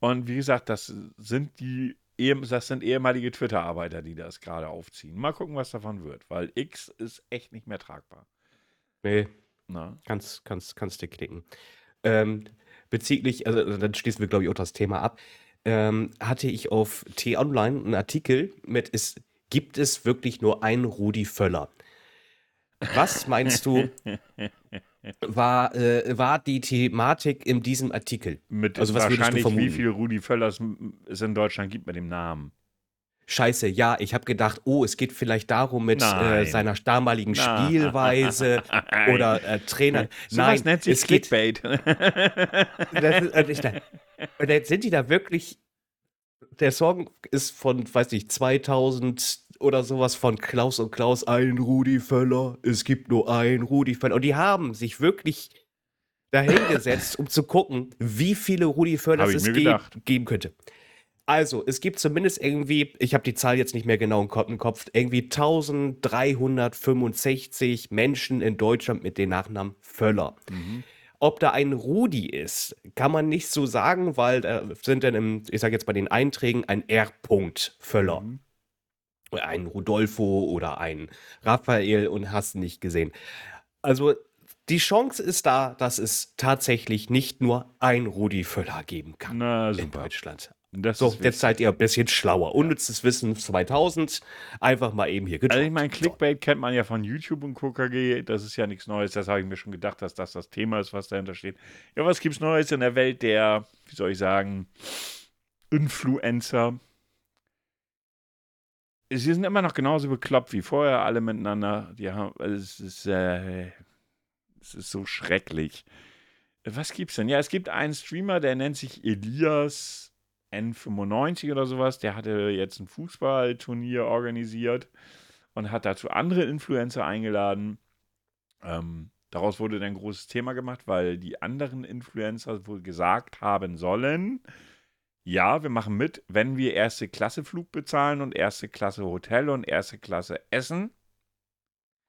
Und wie gesagt, das sind die das sind ehemalige Twitter-Arbeiter, die das gerade aufziehen. Mal gucken, was davon wird, weil X ist echt nicht mehr tragbar. Nee. Na? Kannst, kannst, kannst dir knicken. Ähm, bezüglich, also dann schließen wir, glaube ich, auch das Thema ab. Ähm, hatte ich auf T-Online einen Artikel mit, es gibt es wirklich nur einen Rudi Völler. Was meinst du, (laughs) war, äh, war die Thematik in diesem Artikel? Mit also was wahrscheinlich, wie viele Rudi Völlers es in Deutschland gibt mit dem Namen. Scheiße, ja, ich habe gedacht, oh, es geht vielleicht darum mit äh, seiner damaligen Nein. Spielweise (laughs) oder äh, Trainer. So Nein, nennt sich es Clickbait. (laughs) Geht, und, jetzt sind die da wirklich. Der Song ist von, weiß nicht, 2000 oder sowas von Klaus und Klaus, ein Rudi Völler, es gibt nur ein Rudi Völler. Und die haben sich wirklich dahingesetzt, um zu gucken, wie viele Rudi Völler es ge geben könnte. Also, es gibt zumindest irgendwie, ich habe die Zahl jetzt nicht mehr genau im Kopf, irgendwie 1365 Menschen in Deutschland mit dem Nachnamen Völler. Mhm. Ob da ein Rudi ist, kann man nicht so sagen, weil da sind dann im, ich sage jetzt bei den Einträgen ein R. Völler. Mhm ein Rudolfo oder ein Raphael und hast nicht gesehen. Also die Chance ist da, dass es tatsächlich nicht nur ein Rudi Völler geben kann Na, in Deutschland. Das so, jetzt seid ihr ein bisschen schlauer. Unnützes Wissen 2000. Einfach mal eben hier gedroppt. Also ich meine, Clickbait kennt man ja von YouTube und KKG. Das ist ja nichts Neues. Das habe ich mir schon gedacht, dass das das Thema ist, was dahinter steht. Ja, was gibt es Neues in der Welt der, wie soll ich sagen, Influencer? sie sind immer noch genauso bekloppt wie vorher, alle miteinander. Die haben, es ist, äh, es ist so schrecklich. Was gibt's denn? Ja, es gibt einen Streamer, der nennt sich Elias N95 oder sowas. Der hatte jetzt ein Fußballturnier organisiert und hat dazu andere Influencer eingeladen. Ähm, daraus wurde dann ein großes Thema gemacht, weil die anderen Influencer wohl gesagt haben sollen, ja, wir machen mit, wenn wir erste Klasse Flug bezahlen und erste Klasse Hotel und erste Klasse Essen.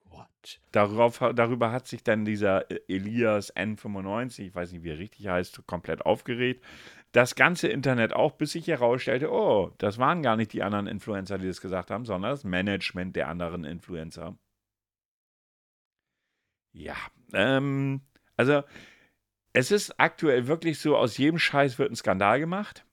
What? Darauf, darüber hat sich dann dieser äh, Elias N95, ich weiß nicht, wie er richtig heißt, komplett aufgeregt. Das ganze Internet auch, bis sich herausstellte, oh, das waren gar nicht die anderen Influencer, die das gesagt haben, sondern das Management der anderen Influencer. Ja, ähm, also es ist aktuell wirklich so, aus jedem Scheiß wird ein Skandal gemacht.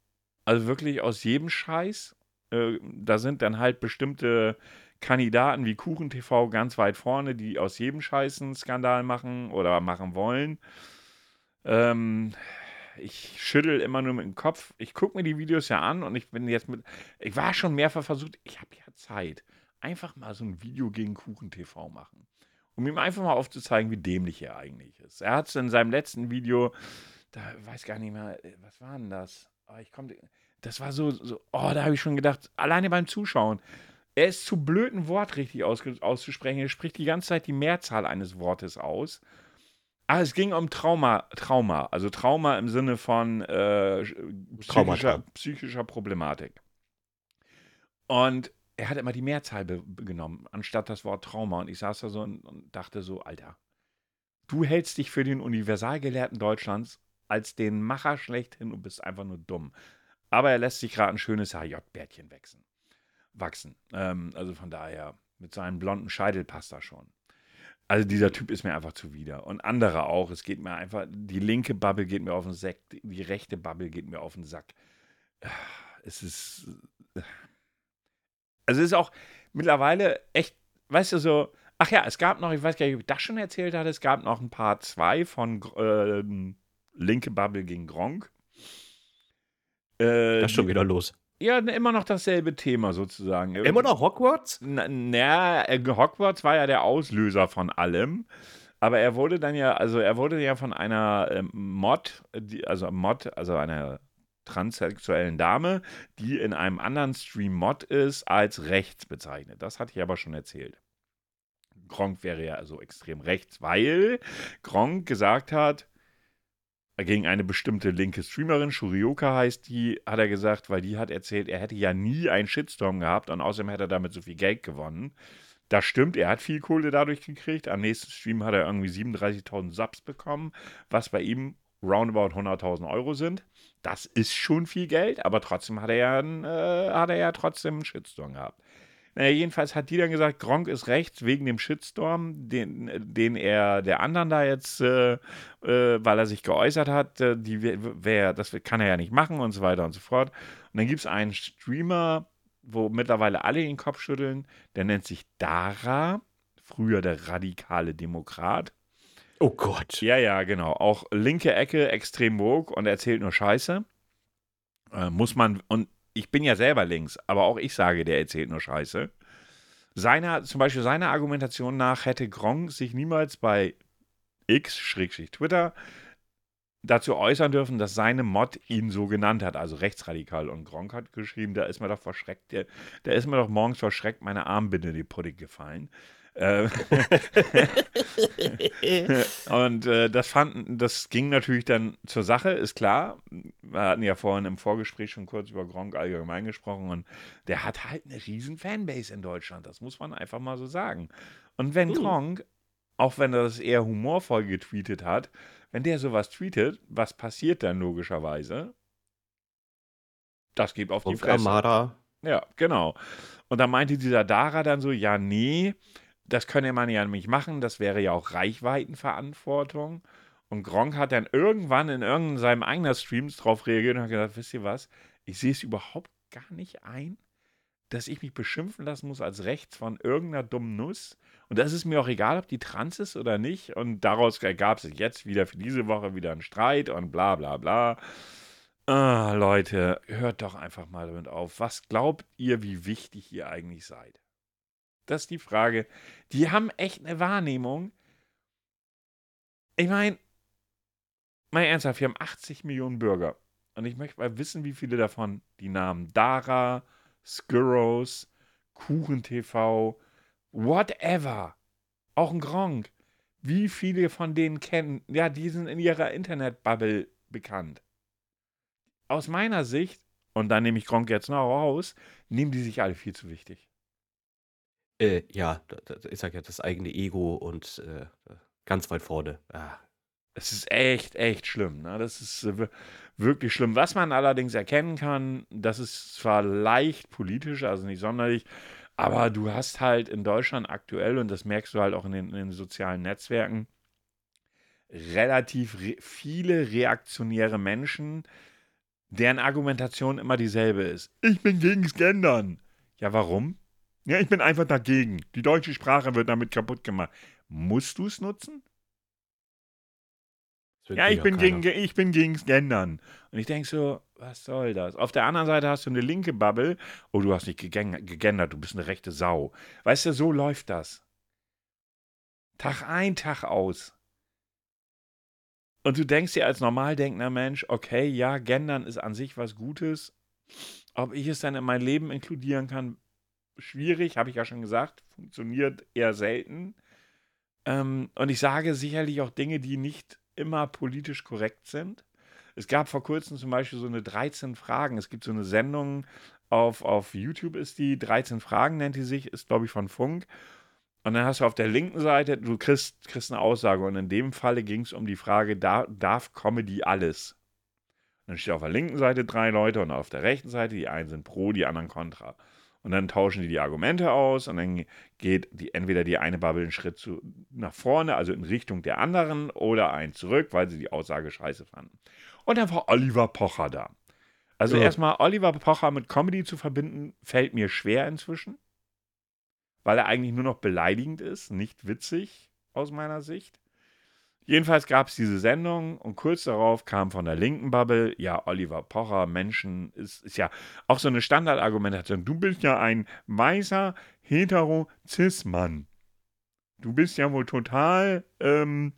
Also wirklich aus jedem Scheiß. Äh, da sind dann halt bestimmte Kandidaten wie KuchenTV ganz weit vorne, die aus jedem Scheiß einen Skandal machen oder machen wollen. Ähm, ich schüttel immer nur mit dem Kopf. Ich gucke mir die Videos ja an und ich bin jetzt mit. Ich war schon mehrfach versucht, ich habe ja Zeit. Einfach mal so ein Video gegen KuchenTV machen. Um ihm einfach mal aufzuzeigen, wie dämlich er eigentlich ist. Er hat es in seinem letzten Video, da weiß gar nicht mehr, äh, was war denn das? Oh, ich komme. Das war so, so oh, da habe ich schon gedacht, alleine beim Zuschauen. Er ist zu blöd, ein Wort richtig aus, auszusprechen. Er spricht die ganze Zeit die Mehrzahl eines Wortes aus. Ah, es ging um Trauma, Trauma, also Trauma im Sinne von äh, psychischer, psychischer, Problematik. Und er hat immer die Mehrzahl genommen, anstatt das Wort Trauma. Und ich saß da so und, und dachte so, Alter, du hältst dich für den Universalgelehrten Deutschlands als den Macher schlechthin und bist einfach nur dumm. Aber er lässt sich gerade ein schönes HJ-Bärtchen wachsen. wachsen. Ähm, also von daher, mit seinem blonden Scheitel passt das schon. Also dieser Typ ist mir einfach zuwider. Und andere auch. Es geht mir einfach, die linke Bubble geht mir auf den Sack, die rechte Bubble geht mir auf den Sack. Es ist. Also es ist auch mittlerweile echt, weißt du, so. Ach ja, es gab noch, ich weiß gar nicht, ob ich das schon erzählt hatte, es gab noch ein Part 2 von äh, linke Bubble gegen Gronk. Äh, das ist schon wieder los. Ja, immer noch dasselbe Thema sozusagen. Immer noch Hogwarts? Na, na, äh, Hogwarts war ja der Auslöser von allem. Aber er wurde dann ja, also er wurde ja von einer ähm, Mod, die, also Mod, also einer transsexuellen Dame, die in einem anderen Stream Mod ist, als rechts bezeichnet. Das hatte ich aber schon erzählt. Gronk wäre ja also extrem rechts, weil Gronk gesagt hat, gegen eine bestimmte linke Streamerin, Shurioka heißt die, hat er gesagt, weil die hat erzählt, er hätte ja nie einen Shitstorm gehabt und außerdem hätte er damit so viel Geld gewonnen. Das stimmt, er hat viel Kohle dadurch gekriegt. Am nächsten Stream hat er irgendwie 37.000 Subs bekommen, was bei ihm roundabout 100.000 Euro sind. Das ist schon viel Geld, aber trotzdem hat er ja, einen, äh, hat er ja trotzdem einen Shitstorm gehabt. Naja, jedenfalls hat die dann gesagt, Gronk ist rechts wegen dem Shitstorm, den, den er der anderen da jetzt, äh, äh, weil er sich geäußert hat, äh, die wär, das kann er ja nicht machen und so weiter und so fort. Und dann gibt es einen Streamer, wo mittlerweile alle den Kopf schütteln, der nennt sich Dara, früher der radikale Demokrat. Oh Gott. Ja, ja, genau. Auch linke Ecke, extrem woke und erzählt nur Scheiße. Äh, muss man, und ich bin ja selber links, aber auch ich sage, der erzählt nur Scheiße. Seiner, zum Beispiel seiner Argumentation nach hätte Gronk sich niemals bei X-Twitter dazu äußern dürfen, dass seine Mod ihn so genannt hat, also rechtsradikal. Und Gronk hat geschrieben, da ist mir doch verschreckt, da ist mir doch morgens verschreckt meine Armbinde die Pudding gefallen. Äh, (laughs) und äh, das fanden, das ging natürlich dann zur Sache, ist klar. Wir hatten ja vorhin im Vorgespräch schon kurz über Gronk allgemein gesprochen und der hat halt eine riesen Fanbase in Deutschland, das muss man einfach mal so sagen. Und wenn uh. Gronk, auch wenn er das eher humorvoll getweetet hat, wenn der sowas tweetet, was passiert dann logischerweise? Das geht auf die Fresse. Amara. Ja, genau. Und da meinte dieser Dara dann so, ja, nee, das könne man ja nicht machen, das wäre ja auch Reichweitenverantwortung. Und Gronk hat dann irgendwann in irgendeinem eigenen Streams drauf reagiert und hat gesagt, wisst ihr was, ich sehe es überhaupt gar nicht ein, dass ich mich beschimpfen lassen muss als rechts von irgendeiner dummen Nuss. Und das ist mir auch egal, ob die trans ist oder nicht. Und daraus ergab sich jetzt wieder für diese Woche wieder ein Streit und bla bla bla. Ah, Leute, hört doch einfach mal damit auf. Was glaubt ihr, wie wichtig ihr eigentlich seid? Das ist die Frage. Die haben echt eine Wahrnehmung. Ich meine, mal ernsthaft, wir haben 80 Millionen Bürger. Und ich möchte mal wissen, wie viele davon die Namen Dara, Skurros, KuchenTV, whatever. Auch ein Gronk. Wie viele von denen kennen, ja, die sind in ihrer Internetbubble bekannt. Aus meiner Sicht, und da nehme ich Gronk jetzt noch raus, nehmen die sich alle viel zu wichtig. Äh, ja, ich sag ja, das eigene Ego und äh, ganz weit vorne. Ah. Es ist echt, echt schlimm. Ne? Das ist äh, wirklich schlimm. Was man allerdings erkennen kann, das ist zwar leicht politisch, also nicht sonderlich, aber du hast halt in Deutschland aktuell, und das merkst du halt auch in den, in den sozialen Netzwerken, relativ re viele reaktionäre Menschen, deren Argumentation immer dieselbe ist. Ich bin gegen Gendern. Ja, warum? Ja, ich bin einfach dagegen. Die deutsche Sprache wird damit kaputt gemacht. Musst du es nutzen? Ja, ich bin, gegen, ich bin gegen Gendern. Und ich denke so, was soll das? Auf der anderen Seite hast du eine linke Bubble. Oh, du hast nicht gegendert, du bist eine rechte Sau. Weißt du, so läuft das. Tag ein, Tag aus. Und du denkst dir als normal denkender Mensch, okay, ja, Gendern ist an sich was Gutes. Ob ich es dann in mein Leben inkludieren kann, schwierig, habe ich ja schon gesagt, funktioniert eher selten. Ähm, und ich sage sicherlich auch Dinge, die nicht immer politisch korrekt sind. Es gab vor kurzem zum Beispiel so eine 13 Fragen. Es gibt so eine Sendung auf, auf YouTube, ist die 13 Fragen, nennt die sich, ist glaube ich von Funk. Und dann hast du auf der linken Seite, du kriegst, kriegst eine Aussage. Und in dem Falle ging es um die Frage, darf, darf Comedy alles? Und dann steht auf der linken Seite drei Leute und auf der rechten Seite, die einen sind pro, die anderen kontra. Und dann tauschen die die Argumente aus und dann geht die, entweder die eine Bubble einen Schritt zu, nach vorne, also in Richtung der anderen, oder einen zurück, weil sie die Aussage scheiße fanden. Und dann war Oliver Pocher da. Also ja. erstmal Oliver Pocher mit Comedy zu verbinden, fällt mir schwer inzwischen, weil er eigentlich nur noch beleidigend ist, nicht witzig aus meiner Sicht. Jedenfalls gab es diese Sendung und kurz darauf kam von der linken Bubble, ja, Oliver Pocher, Menschen, ist, ist ja auch so eine Standardargumentation. Du bist ja ein weißer, hetero, cis-Mann. Du bist ja wohl total ähm,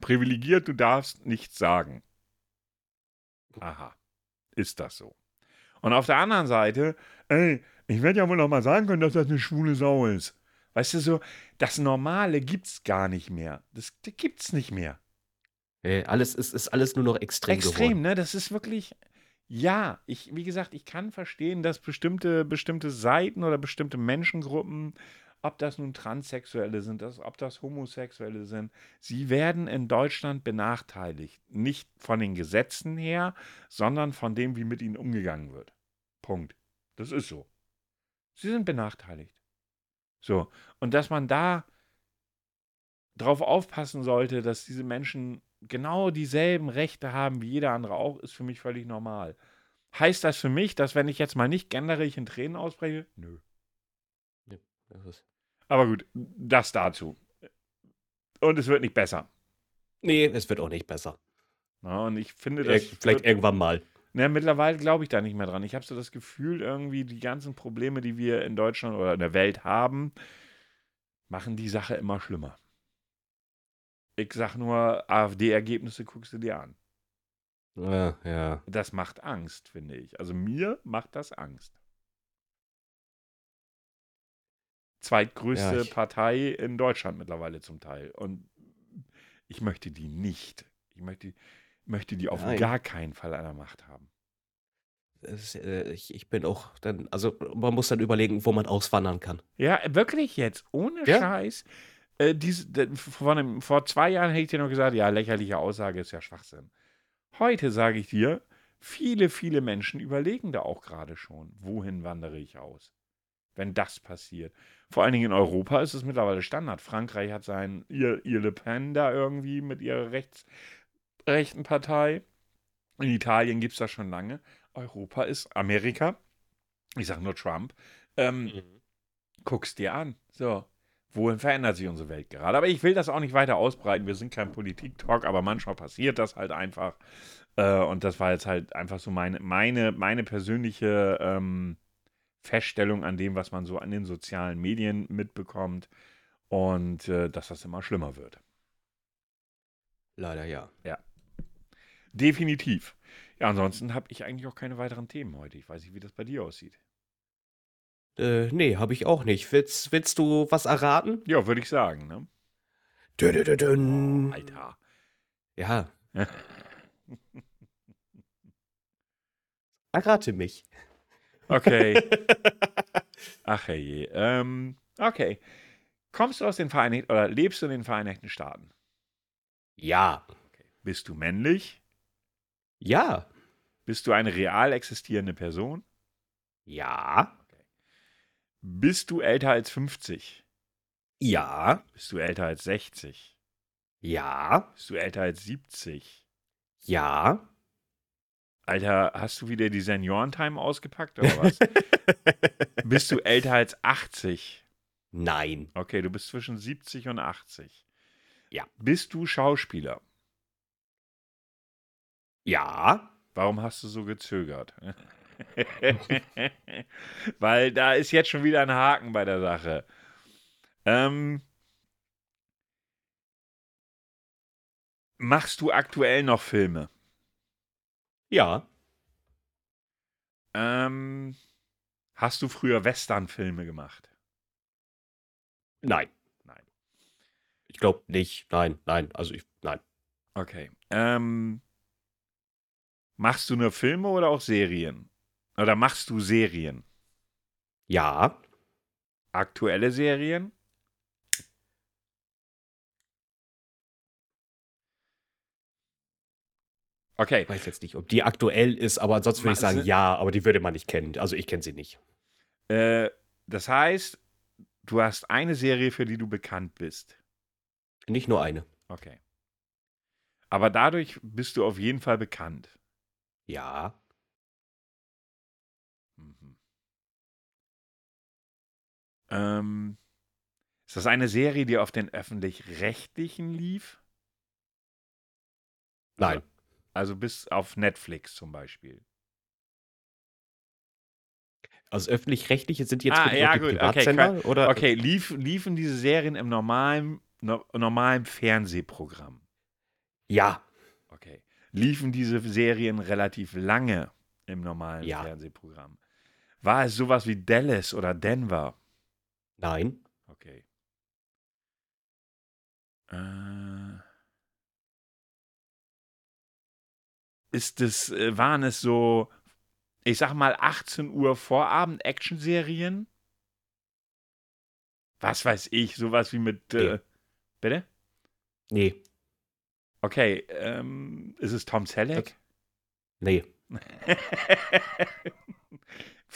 privilegiert, du darfst nichts sagen. Aha, ist das so. Und auf der anderen Seite, ey, ich werde ja wohl noch mal sagen können, dass das eine schwule Sau ist. Weißt du so, das Normale gibt's gar nicht mehr. Das, das gibt's nicht mehr. Äh, alles ist, ist alles nur noch extrem. Extrem, geworden. ne? Das ist wirklich. Ja, ich, wie gesagt, ich kann verstehen, dass bestimmte, bestimmte Seiten oder bestimmte Menschengruppen ob das nun Transsexuelle sind, das, ob das Homosexuelle sind, sie werden in Deutschland benachteiligt. Nicht von den Gesetzen her, sondern von dem, wie mit ihnen umgegangen wird. Punkt. Das ist so. Sie sind benachteiligt. So. Und dass man da drauf aufpassen sollte, dass diese Menschen genau dieselben Rechte haben wie jeder andere auch, ist für mich völlig normal. Heißt das für mich, dass wenn ich jetzt mal nicht gendere, in Tränen ausbreche? Nö. Ja, Aber gut, das dazu. Und es wird nicht besser. nee, es wird auch nicht besser. Na, und ich finde, Ir das vielleicht irgendwann mal. Na, mittlerweile glaube ich da nicht mehr dran. Ich habe so das Gefühl, irgendwie die ganzen Probleme, die wir in Deutschland oder in der Welt haben, machen die Sache immer schlimmer. Ich sag nur, AfD-Ergebnisse guckst du dir an. Ja, ja. Das macht Angst, finde ich. Also mir macht das Angst. Zweitgrößte Ja, ich- Partei in Deutschland mittlerweile zum Teil. Und ich möchte die nicht. Ich möchte, möchte die auf Nein. gar keinen Fall an der Macht haben. Es, äh, ich, ich bin auch dann, also man muss dann überlegen, wo man auswandern kann. Ja, wirklich jetzt, ohne Ja. Scheiß. Äh, diese, de- vor, einem, vor zwei Jahren hätte ich dir noch gesagt, ja, lächerliche Aussage ist ja Schwachsinn. Heute sage ich dir, viele, viele Menschen überlegen da auch gerade schon, wohin wandere ich aus, wenn das passiert. Vor allen Dingen in Europa ist es mittlerweile Standard. Frankreich hat sein, ihr, ihr Le Pen da irgendwie mit ihrer rechts, rechten Partei. In Italien gibt es das schon lange. Europa ist Amerika. Ich sage nur Trump. Ähm, guck's dir an. So. Wohin verändert sich unsere Welt gerade? Aber ich will das auch nicht weiter ausbreiten. Wir sind kein Politik-Talk, aber manchmal passiert das halt einfach. Äh, und das war jetzt halt einfach so meine, meine, meine persönliche ähm, Feststellung an dem, was man so an den sozialen Medien mitbekommt. Und äh, dass das immer schlimmer wird. Leider ja. Definitiv. Ja, ansonsten habe ich eigentlich auch keine weiteren Themen heute. Ich weiß nicht, wie das bei dir aussieht. Äh, nee, habe ich auch nicht. Willst, willst du was erraten? Ja, würde ich sagen, ne? Dö-dö-dö-dön. Alter. Ja, (laughs) errate mich. Okay. (laughs) Ach herrje. Ähm, okay. Kommst du aus den Vereinigten oder lebst du in den Vereinigten Staaten? Ja. Bist du männlich? Ja. Bist du eine real existierende Person? Ja. Bist du älter als 50? Ja. Bist du älter als 60? Ja. Bist du älter als 70? Ja. Alter, hast du wieder die Seniorentime ausgepackt oder was? (laughs) Bist du älter als 80? Nein. Okay, du bist zwischen 70 und 80. Ja. Bist du Schauspieler? Ja. Warum hast du so gezögert? (laughs) Weil da ist jetzt schon wieder ein Haken bei der Sache. Ähm, machst du aktuell noch Filme? Ja. Ähm, hast du früher Western-Filme gemacht? Nein. Nein. Ich glaube nicht. Nein, nein. Also ich, nein. Okay. Ähm, machst du nur Filme oder auch Serien? Oder machst du Serien? Ja. Aktuelle Serien? Okay. Ich weiß jetzt nicht, ob die aktuell ist, aber ansonsten würde ich sagen ja, aber die würde man nicht kennen. Also ich kenne sie nicht. Äh, das heißt, du hast eine Serie, für die du bekannt bist. Nicht nur eine. Okay. Aber dadurch bist du auf jeden Fall bekannt. Ja. Mhm. Ähm, ist das eine Serie, die auf den öffentlich-rechtlichen lief? Nein. Also bis auf Netflix zum Beispiel. Also öffentlich-rechtliche sind jetzt Ah, ja, gut, okay, Privatsender? oder? Okay, lief, liefen diese Serien im normalen, no, normalen Fernsehprogramm? Ja. Liefen diese Serien relativ lange im normalen Ja. Fernsehprogramm? War es sowas wie Dallas oder Denver? Nein. Okay. Äh, ist es, äh, waren es so, ich sag mal 18 Uhr Vorabend-Action-Serien? was weiß ich, sowas wie mit. Äh, Nee. bitte? Nee, Okay, ähm, ist es Tom Selleck? nee. (laughs)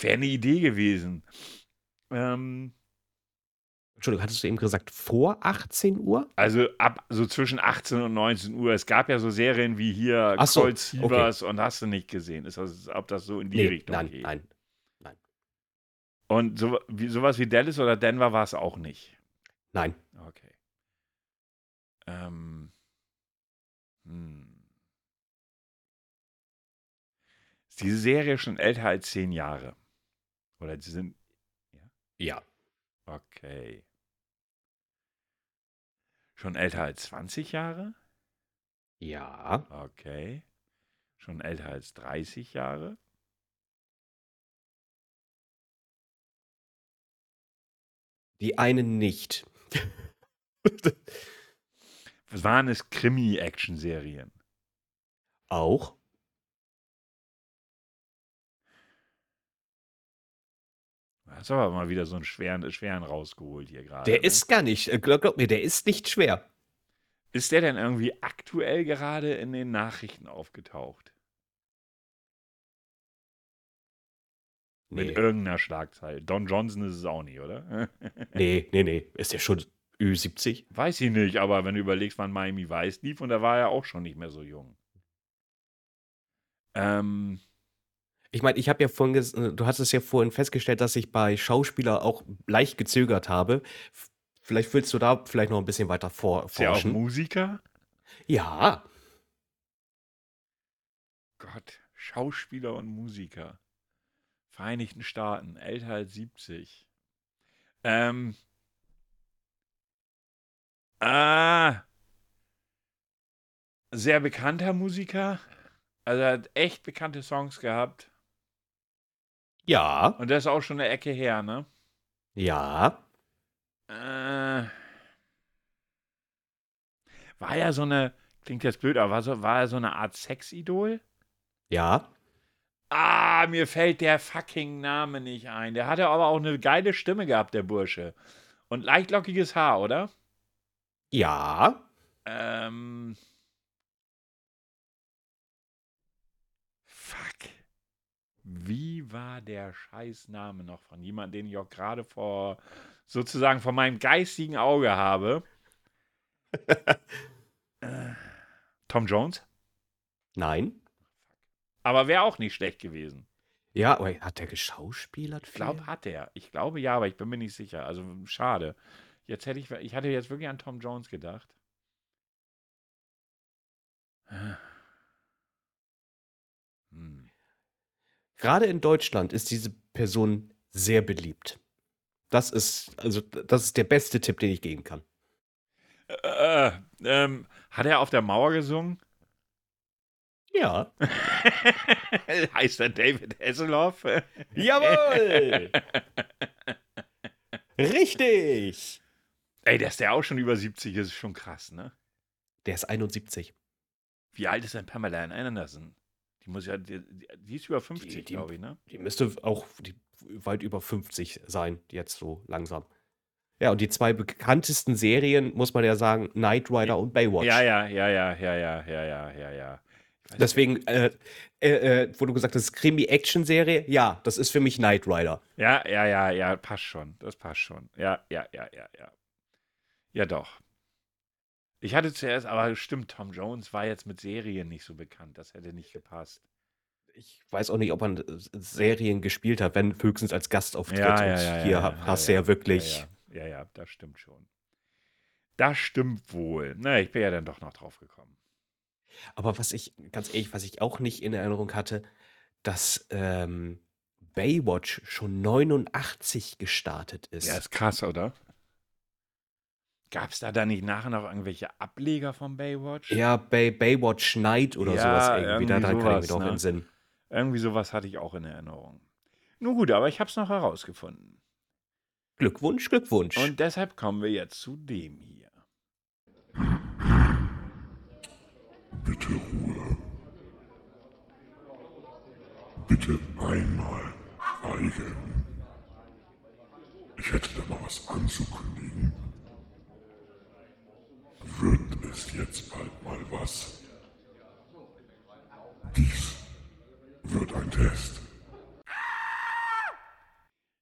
Wäre eine Idee gewesen. Ähm, Entschuldigung, hattest du eben gesagt vor 18 Uhr? also ab so zwischen 18 und 19 Uhr. Es gab ja so Serien wie hier Ach so, Cold Seavers und hast du nicht gesehen. Ist das, ob das so in die Nee, Richtung nein, geht? nein. Und so, wie, sowas wie Dallas oder Denver war es auch nicht. Nein. Okay. Ähm. Hm. Ist diese Serie schon älter als zehn Jahre? Oder sie sind. Ja. Okay. Schon älter als 20 Jahre? Ja. Okay. Schon älter als 30 Jahre? Die einen nicht. (laughs) Waren es Krimi-Action-Serien? Auch. Du hast aber mal wieder so einen schweren, schweren rausgeholt hier gerade. Der ne? ist gar nicht, äh, glaub, glaub mir, der ist nicht schwer. Ist der denn irgendwie aktuell gerade in den Nachrichten aufgetaucht? Mit Nee, irgendeiner Schlagzeile. Don Johnson ist es auch nicht, oder? (laughs) nee, nee, nee. Ist der schon Ü70? Weiß ich nicht, aber wenn du überlegst, wann Miami Vice lief, und da war er auch schon nicht mehr so jung. Ähm, Ich meine, ich habe ja vorhin, äh, du hast es ja vorhin festgestellt, dass ich bei Schauspieler auch leicht gezögert habe. Vielleicht willst du da vielleicht noch ein bisschen weiter vor, ist er auch. Musiker? Ja, Gott, Schauspieler und Musiker. Vereinigten Staaten, älter als 70. Ähm. Ah. Sehr bekannter Musiker. Also er hat echt bekannte Songs gehabt. ja, Und das ist auch schon eine Ecke her, ne? ja. Äh. War er so eine, klingt jetzt blöd, aber war, so, war er so eine Art Sexidol? Ja, Ah, mir fällt der fucking Name nicht ein. Der hatte aber auch eine geile Stimme gehabt, der Bursche. Und leicht lockiges Haar, oder? Ja. Ähm. Fuck. Wie war der Scheißname noch von jemandem, den ich auch gerade vor, sozusagen vor meinem geistigen Auge habe? (laughs) äh, Tom Jones? Nein. Aber wäre auch nicht schlecht gewesen. Ja, hat der geschauspielert? Ich glaube, hat er. Ich glaube ja, aber ich bin mir nicht sicher. Also schade. Jetzt hätte ich, ich hatte jetzt wirklich an Tom Jones gedacht. (sighs) Hm. Gerade in Deutschland ist diese Person sehr beliebt. Das ist, also, das ist der beste Tipp, den ich geben kann. Äh, ähm, hat er auf der Mauer gesungen? Ja. (laughs) heißt er David Hasselhoff? Jawohl! (laughs) Richtig! Ey, dass der auch schon über 70 ist, ist schon krass, ne? Der ist 71. Wie alt ist denn Pamela Anderson? Die muss ja, die, die ist über 50, Die- die- glaube ich, ne? Die müsste auch die, weit über 50 sein, jetzt so langsam. Ja, und die zwei bekanntesten Serien, muss man ja sagen, Knight Rider und Baywatch. Ja, ja, ja, ja, ja, ja, ja, ja, ja, ja. Deswegen, äh, äh, äh, wo du gesagt hast, Krimi-Action-Serie, ja, das ist für mich Knight Rider. Ja, ja, ja, ja, passt schon. Das passt schon. Ja, ja, ja, ja, ja. Ja, doch. Ich hatte zuerst, aber stimmt, Tom Jones war jetzt mit Serien nicht so bekannt. Das hätte nicht gepasst. Ich weiß auch nicht, ob man äh, Serien gespielt hat, wenn höchstens als Gastauftritt. Ja, und ja, ja, hier ja, ha- ja, hast du ja, wirklich. Ja, ja, ja, ja, das stimmt schon. Das stimmt wohl. Na, ich bin ja dann doch noch drauf gekommen. Aber was ich, ganz ehrlich, was ich auch nicht in Erinnerung hatte, dass ähm, Baywatch schon 89 gestartet ist. Ja, ist krass, oder? Gab es da dann nicht nachher noch irgendwelche Ableger von Baywatch? Ja, Bay, Baywatch Night oder Ja, sowas irgendwie. Da, irgendwie da kann ich sowas, mir doch ne? in Sinn. Irgendwie sowas hatte ich auch in Erinnerung. Nun gut, aber ich habe es noch herausgefunden. Glückwunsch, Glückwunsch. Und deshalb kommen wir jetzt zu dem hier. Bitte Ruhe. Bitte einmal schweigen. Ich hätte da noch etwas anzukündigen? Es jetzt bald mal was? Dies wird ein Test.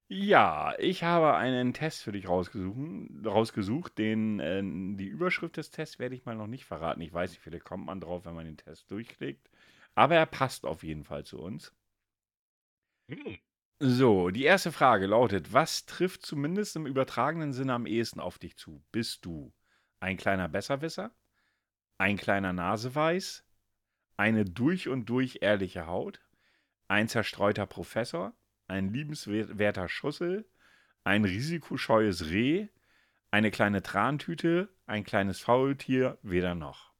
Ja, ich habe einen Test für dich rausgesucht, rausgesucht den, äh, die Überschrift des Tests werde ich mal noch nicht verraten. Ich weiß nicht, vielleicht kommt man drauf, wenn man den Test durchklickt. Aber er passt auf jeden Fall zu uns. Hm. So, die erste Frage lautet: Was trifft zumindest im übertragenen Sinne am ehesten auf dich zu? Bist du ein kleiner Besserwisser? Ein kleiner Naseweiß? Eine durch und durch ehrliche Haut? Ein zerstreuter Professor? Ein liebenswerter Schussel? Ein risikoscheues Reh? Eine kleine Trantüte? Ein kleines Faultier? Weder noch.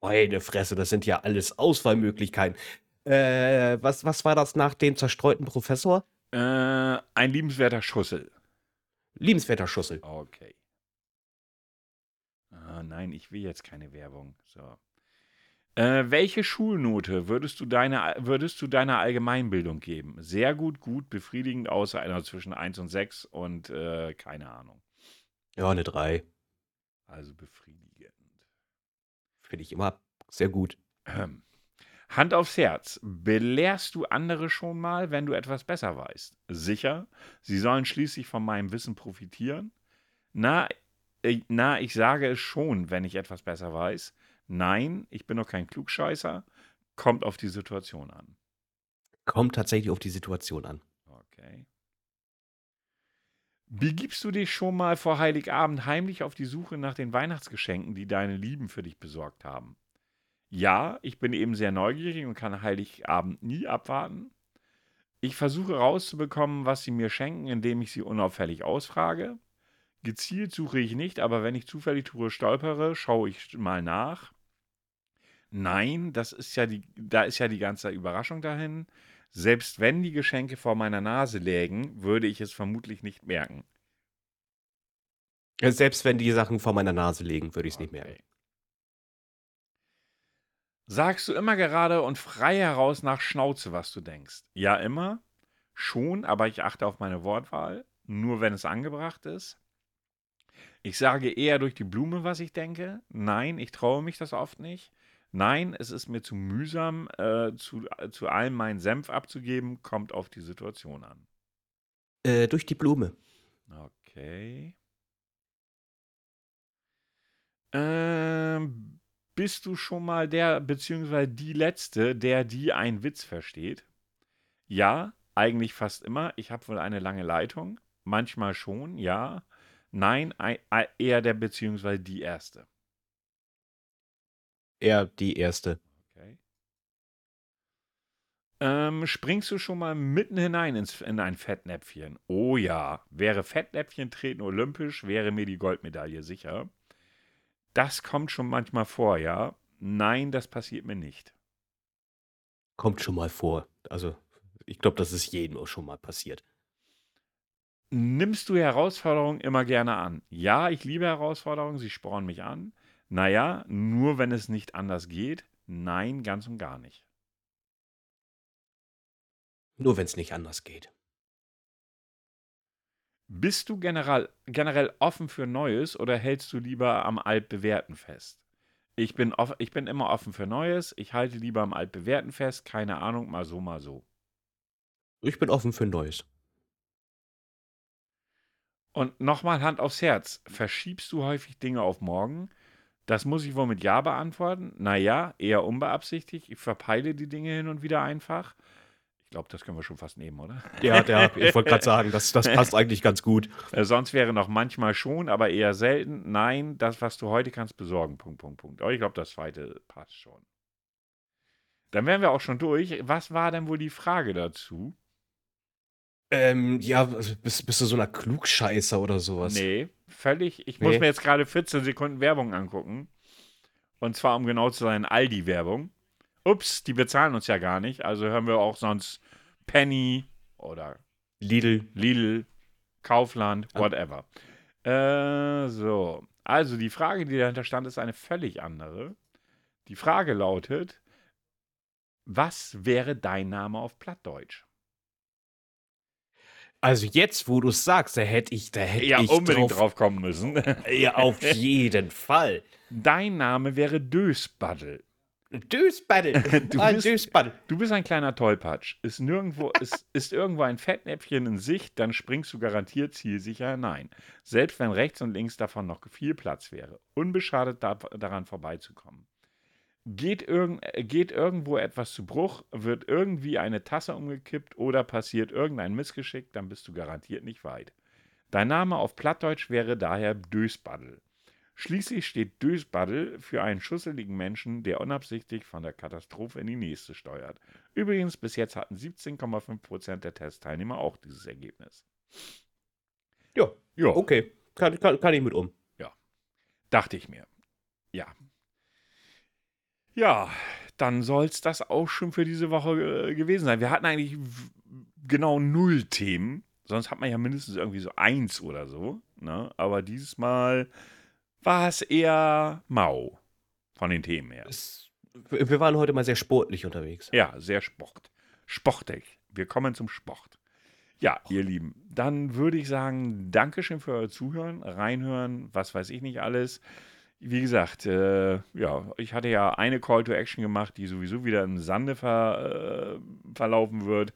Meine Fresse, das sind ja alles Auswahlmöglichkeiten. Äh, was, was war das nach dem zerstreuten Professor? Äh, ein liebenswerter Schussel. Liebenswerter Schussel. Okay. Ah, nein, ich will jetzt keine Werbung. So. Äh, welche Schulnote würdest du, deine, würdest du deiner Allgemeinbildung geben? Sehr gut, gut, befriedigend, außer einer zwischen 1 und 6 und äh, keine Ahnung. Ja, eine 3. Also befriedigend. Finde ich immer sehr gut. Ähm. Hand aufs Herz. Belehrst du andere schon mal, wenn du etwas besser weißt? Sicher. Sie sollen schließlich von meinem Wissen profitieren? Na, na, ich sage es schon, wenn ich etwas besser weiß. Nein, ich bin noch kein Klugscheißer. Kommt auf die Situation an. Kommt tatsächlich auf die Situation an. Okay. Begibst du dich schon mal vor Heiligabend heimlich auf die Suche nach den Weihnachtsgeschenken, die deine Lieben für dich besorgt haben? Ja, ich bin eben sehr neugierig und kann Heiligabend nie abwarten. Ich versuche rauszubekommen, was sie mir schenken, indem ich sie unauffällig ausfrage. Gezielt suche ich nicht, aber wenn ich zufällig drüber stolpere, schaue ich mal nach. Nein, das ist ja die, da ist ja die ganze Überraschung dahin. Selbst wenn die Geschenke vor meiner Nase lägen, würde ich es vermutlich nicht merken. Selbst wenn die Sachen vor meiner Nase liegen, würde ich es nicht merken. Okay. Sagst du immer gerade und frei heraus nach Schnauze, was du denkst? Ja, immer. Schon, aber ich achte auf meine Wortwahl. Nur wenn es angebracht ist. Ich sage eher durch die Blume, was ich denke. Nein, ich traue mich das oft nicht. Nein, es ist mir zu mühsam, äh, zu, zu allem meinen Senf abzugeben. Kommt auf die Situation an. Äh, durch die Blume. Okay. Ähm, bist du schon mal der, beziehungsweise die Letzte, der die einen Witz versteht? Ja, eigentlich fast immer. Ich habe wohl eine lange Leitung. Manchmal schon, ja. Nein, ei- ei- eher der, beziehungsweise die Erste. Eher die erste. Okay. Ähm, springst du schon mal mitten hinein ins, in ein Fettnäpfchen? Oh ja. Wäre Fettnäpfchen treten olympisch, wäre mir die Goldmedaille sicher. Das kommt schon manchmal vor, ja. Nein, das passiert mir nicht. Kommt schon mal vor. Also, ich glaube, das ist jedem auch schon mal passiert. Nimmst du Herausforderungen immer gerne an? Ja, ich liebe Herausforderungen, sie spornen mich an. Naja, nur wenn es nicht anders geht. Nein, ganz und gar nicht. Nur wenn es nicht anders geht. Bist du generell, generell offen für Neues oder hältst du lieber am Altbewährten fest? Ich bin, off, ich bin immer offen für Neues. Ich halte lieber am Altbewährten fest. Keine Ahnung, mal so, mal so. Ich bin offen für Neues. Und nochmal Hand aufs Herz. Verschiebst du häufig Dinge auf morgen? Das muss ich wohl mit Ja beantworten. Naja, eher unbeabsichtigt. Ich verpeile die Dinge hin und wieder einfach. Ich glaube, das können wir schon fast nehmen, oder? Ja, der, ich wollte gerade sagen, das, das passt eigentlich ganz gut. Äh, sonst wäre noch manchmal schon, aber eher selten. Nein, das, was du heute kannst, besorgen. Punkt, Punkt, Punkt. Aber ich glaube, das zweite passt schon. Dann wären wir auch schon durch. Was war denn wohl die Frage dazu? Ähm, ja, also bist, bist du so einer Klugscheißer oder sowas? Nee, völlig. Ich muss Nee. mir jetzt gerade 14 Sekunden Werbung angucken. Und zwar, um genau zu sein, Aldi-Werbung. Ups, die bezahlen uns ja gar nicht. Also hören wir auch sonst Penny oder Lidl. Lidl, Kaufland, Ah. whatever. Äh, so. Also die Frage, die dahinter stand, ist eine völlig andere. Die Frage lautet: Was wäre dein Name auf Plattdeutsch? Also jetzt, wo du es sagst, da hätte ich, da hätte Ja, ich unbedingt drauf, drauf kommen müssen. (laughs) Ja, auf jeden Fall. Dein Name wäre Dösbaddel. Dösbaddel. (laughs) Du Ah, bist-. Du bist ein kleiner Tollpatsch. Ist nirgendwo, (laughs) ist, ist irgendwo ein Fettnäpfchen in Sicht, dann springst du garantiert zielsicher hinein. Selbst wenn rechts und links davon noch viel Platz wäre. Unbeschadet da, daran vorbeizukommen. Geht, irgend, äh, geht irgendwo etwas zu Bruch, wird irgendwie eine Tasse umgekippt oder passiert irgendein Missgeschick, dann bist du garantiert nicht weit. Dein Name auf Plattdeutsch wäre daher Dösbaddel. Schließlich steht Dösbaddel für einen schusseligen Menschen, der unabsichtlich von der Katastrophe in die nächste steuert. Übrigens, bis jetzt hatten 17,5% der Testteilnehmer auch dieses Ergebnis. Ja, Ja, okay. Kann, kann, kann ich mit um. dachte ich mir. Ja. Ja, dann soll es das auch schon für diese Woche äh, gewesen sein. Wir hatten eigentlich genau null Themen. Sonst hat man ja mindestens irgendwie so eins oder so. Ne? Aber dieses Mal war es eher mau von den Themen her. Es, wir waren heute mal sehr sportlich unterwegs. Ja, sehr sport. Sportig. Wir kommen zum Sport. Ja, ihr Lieben, dann würde ich sagen, Dankeschön für euer Zuhören, reinhören, was weiß ich nicht alles. Wie gesagt, äh, ja, ich hatte ja eine Call to Action gemacht, die sowieso wieder im Sande ver, äh, verlaufen wird.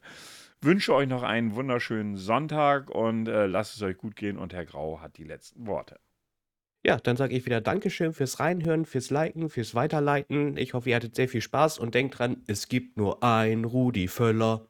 Wünsche euch noch einen wunderschönen Sonntag und äh, lasst es euch gut gehen und Herr Grau hat die letzten Worte. Ja, dann sage ich wieder Dankeschön fürs Reinhören, fürs Liken, fürs Weiterleiten. Ich hoffe, ihr hattet sehr viel Spaß und denkt dran, es gibt nur ein Rudi Völler.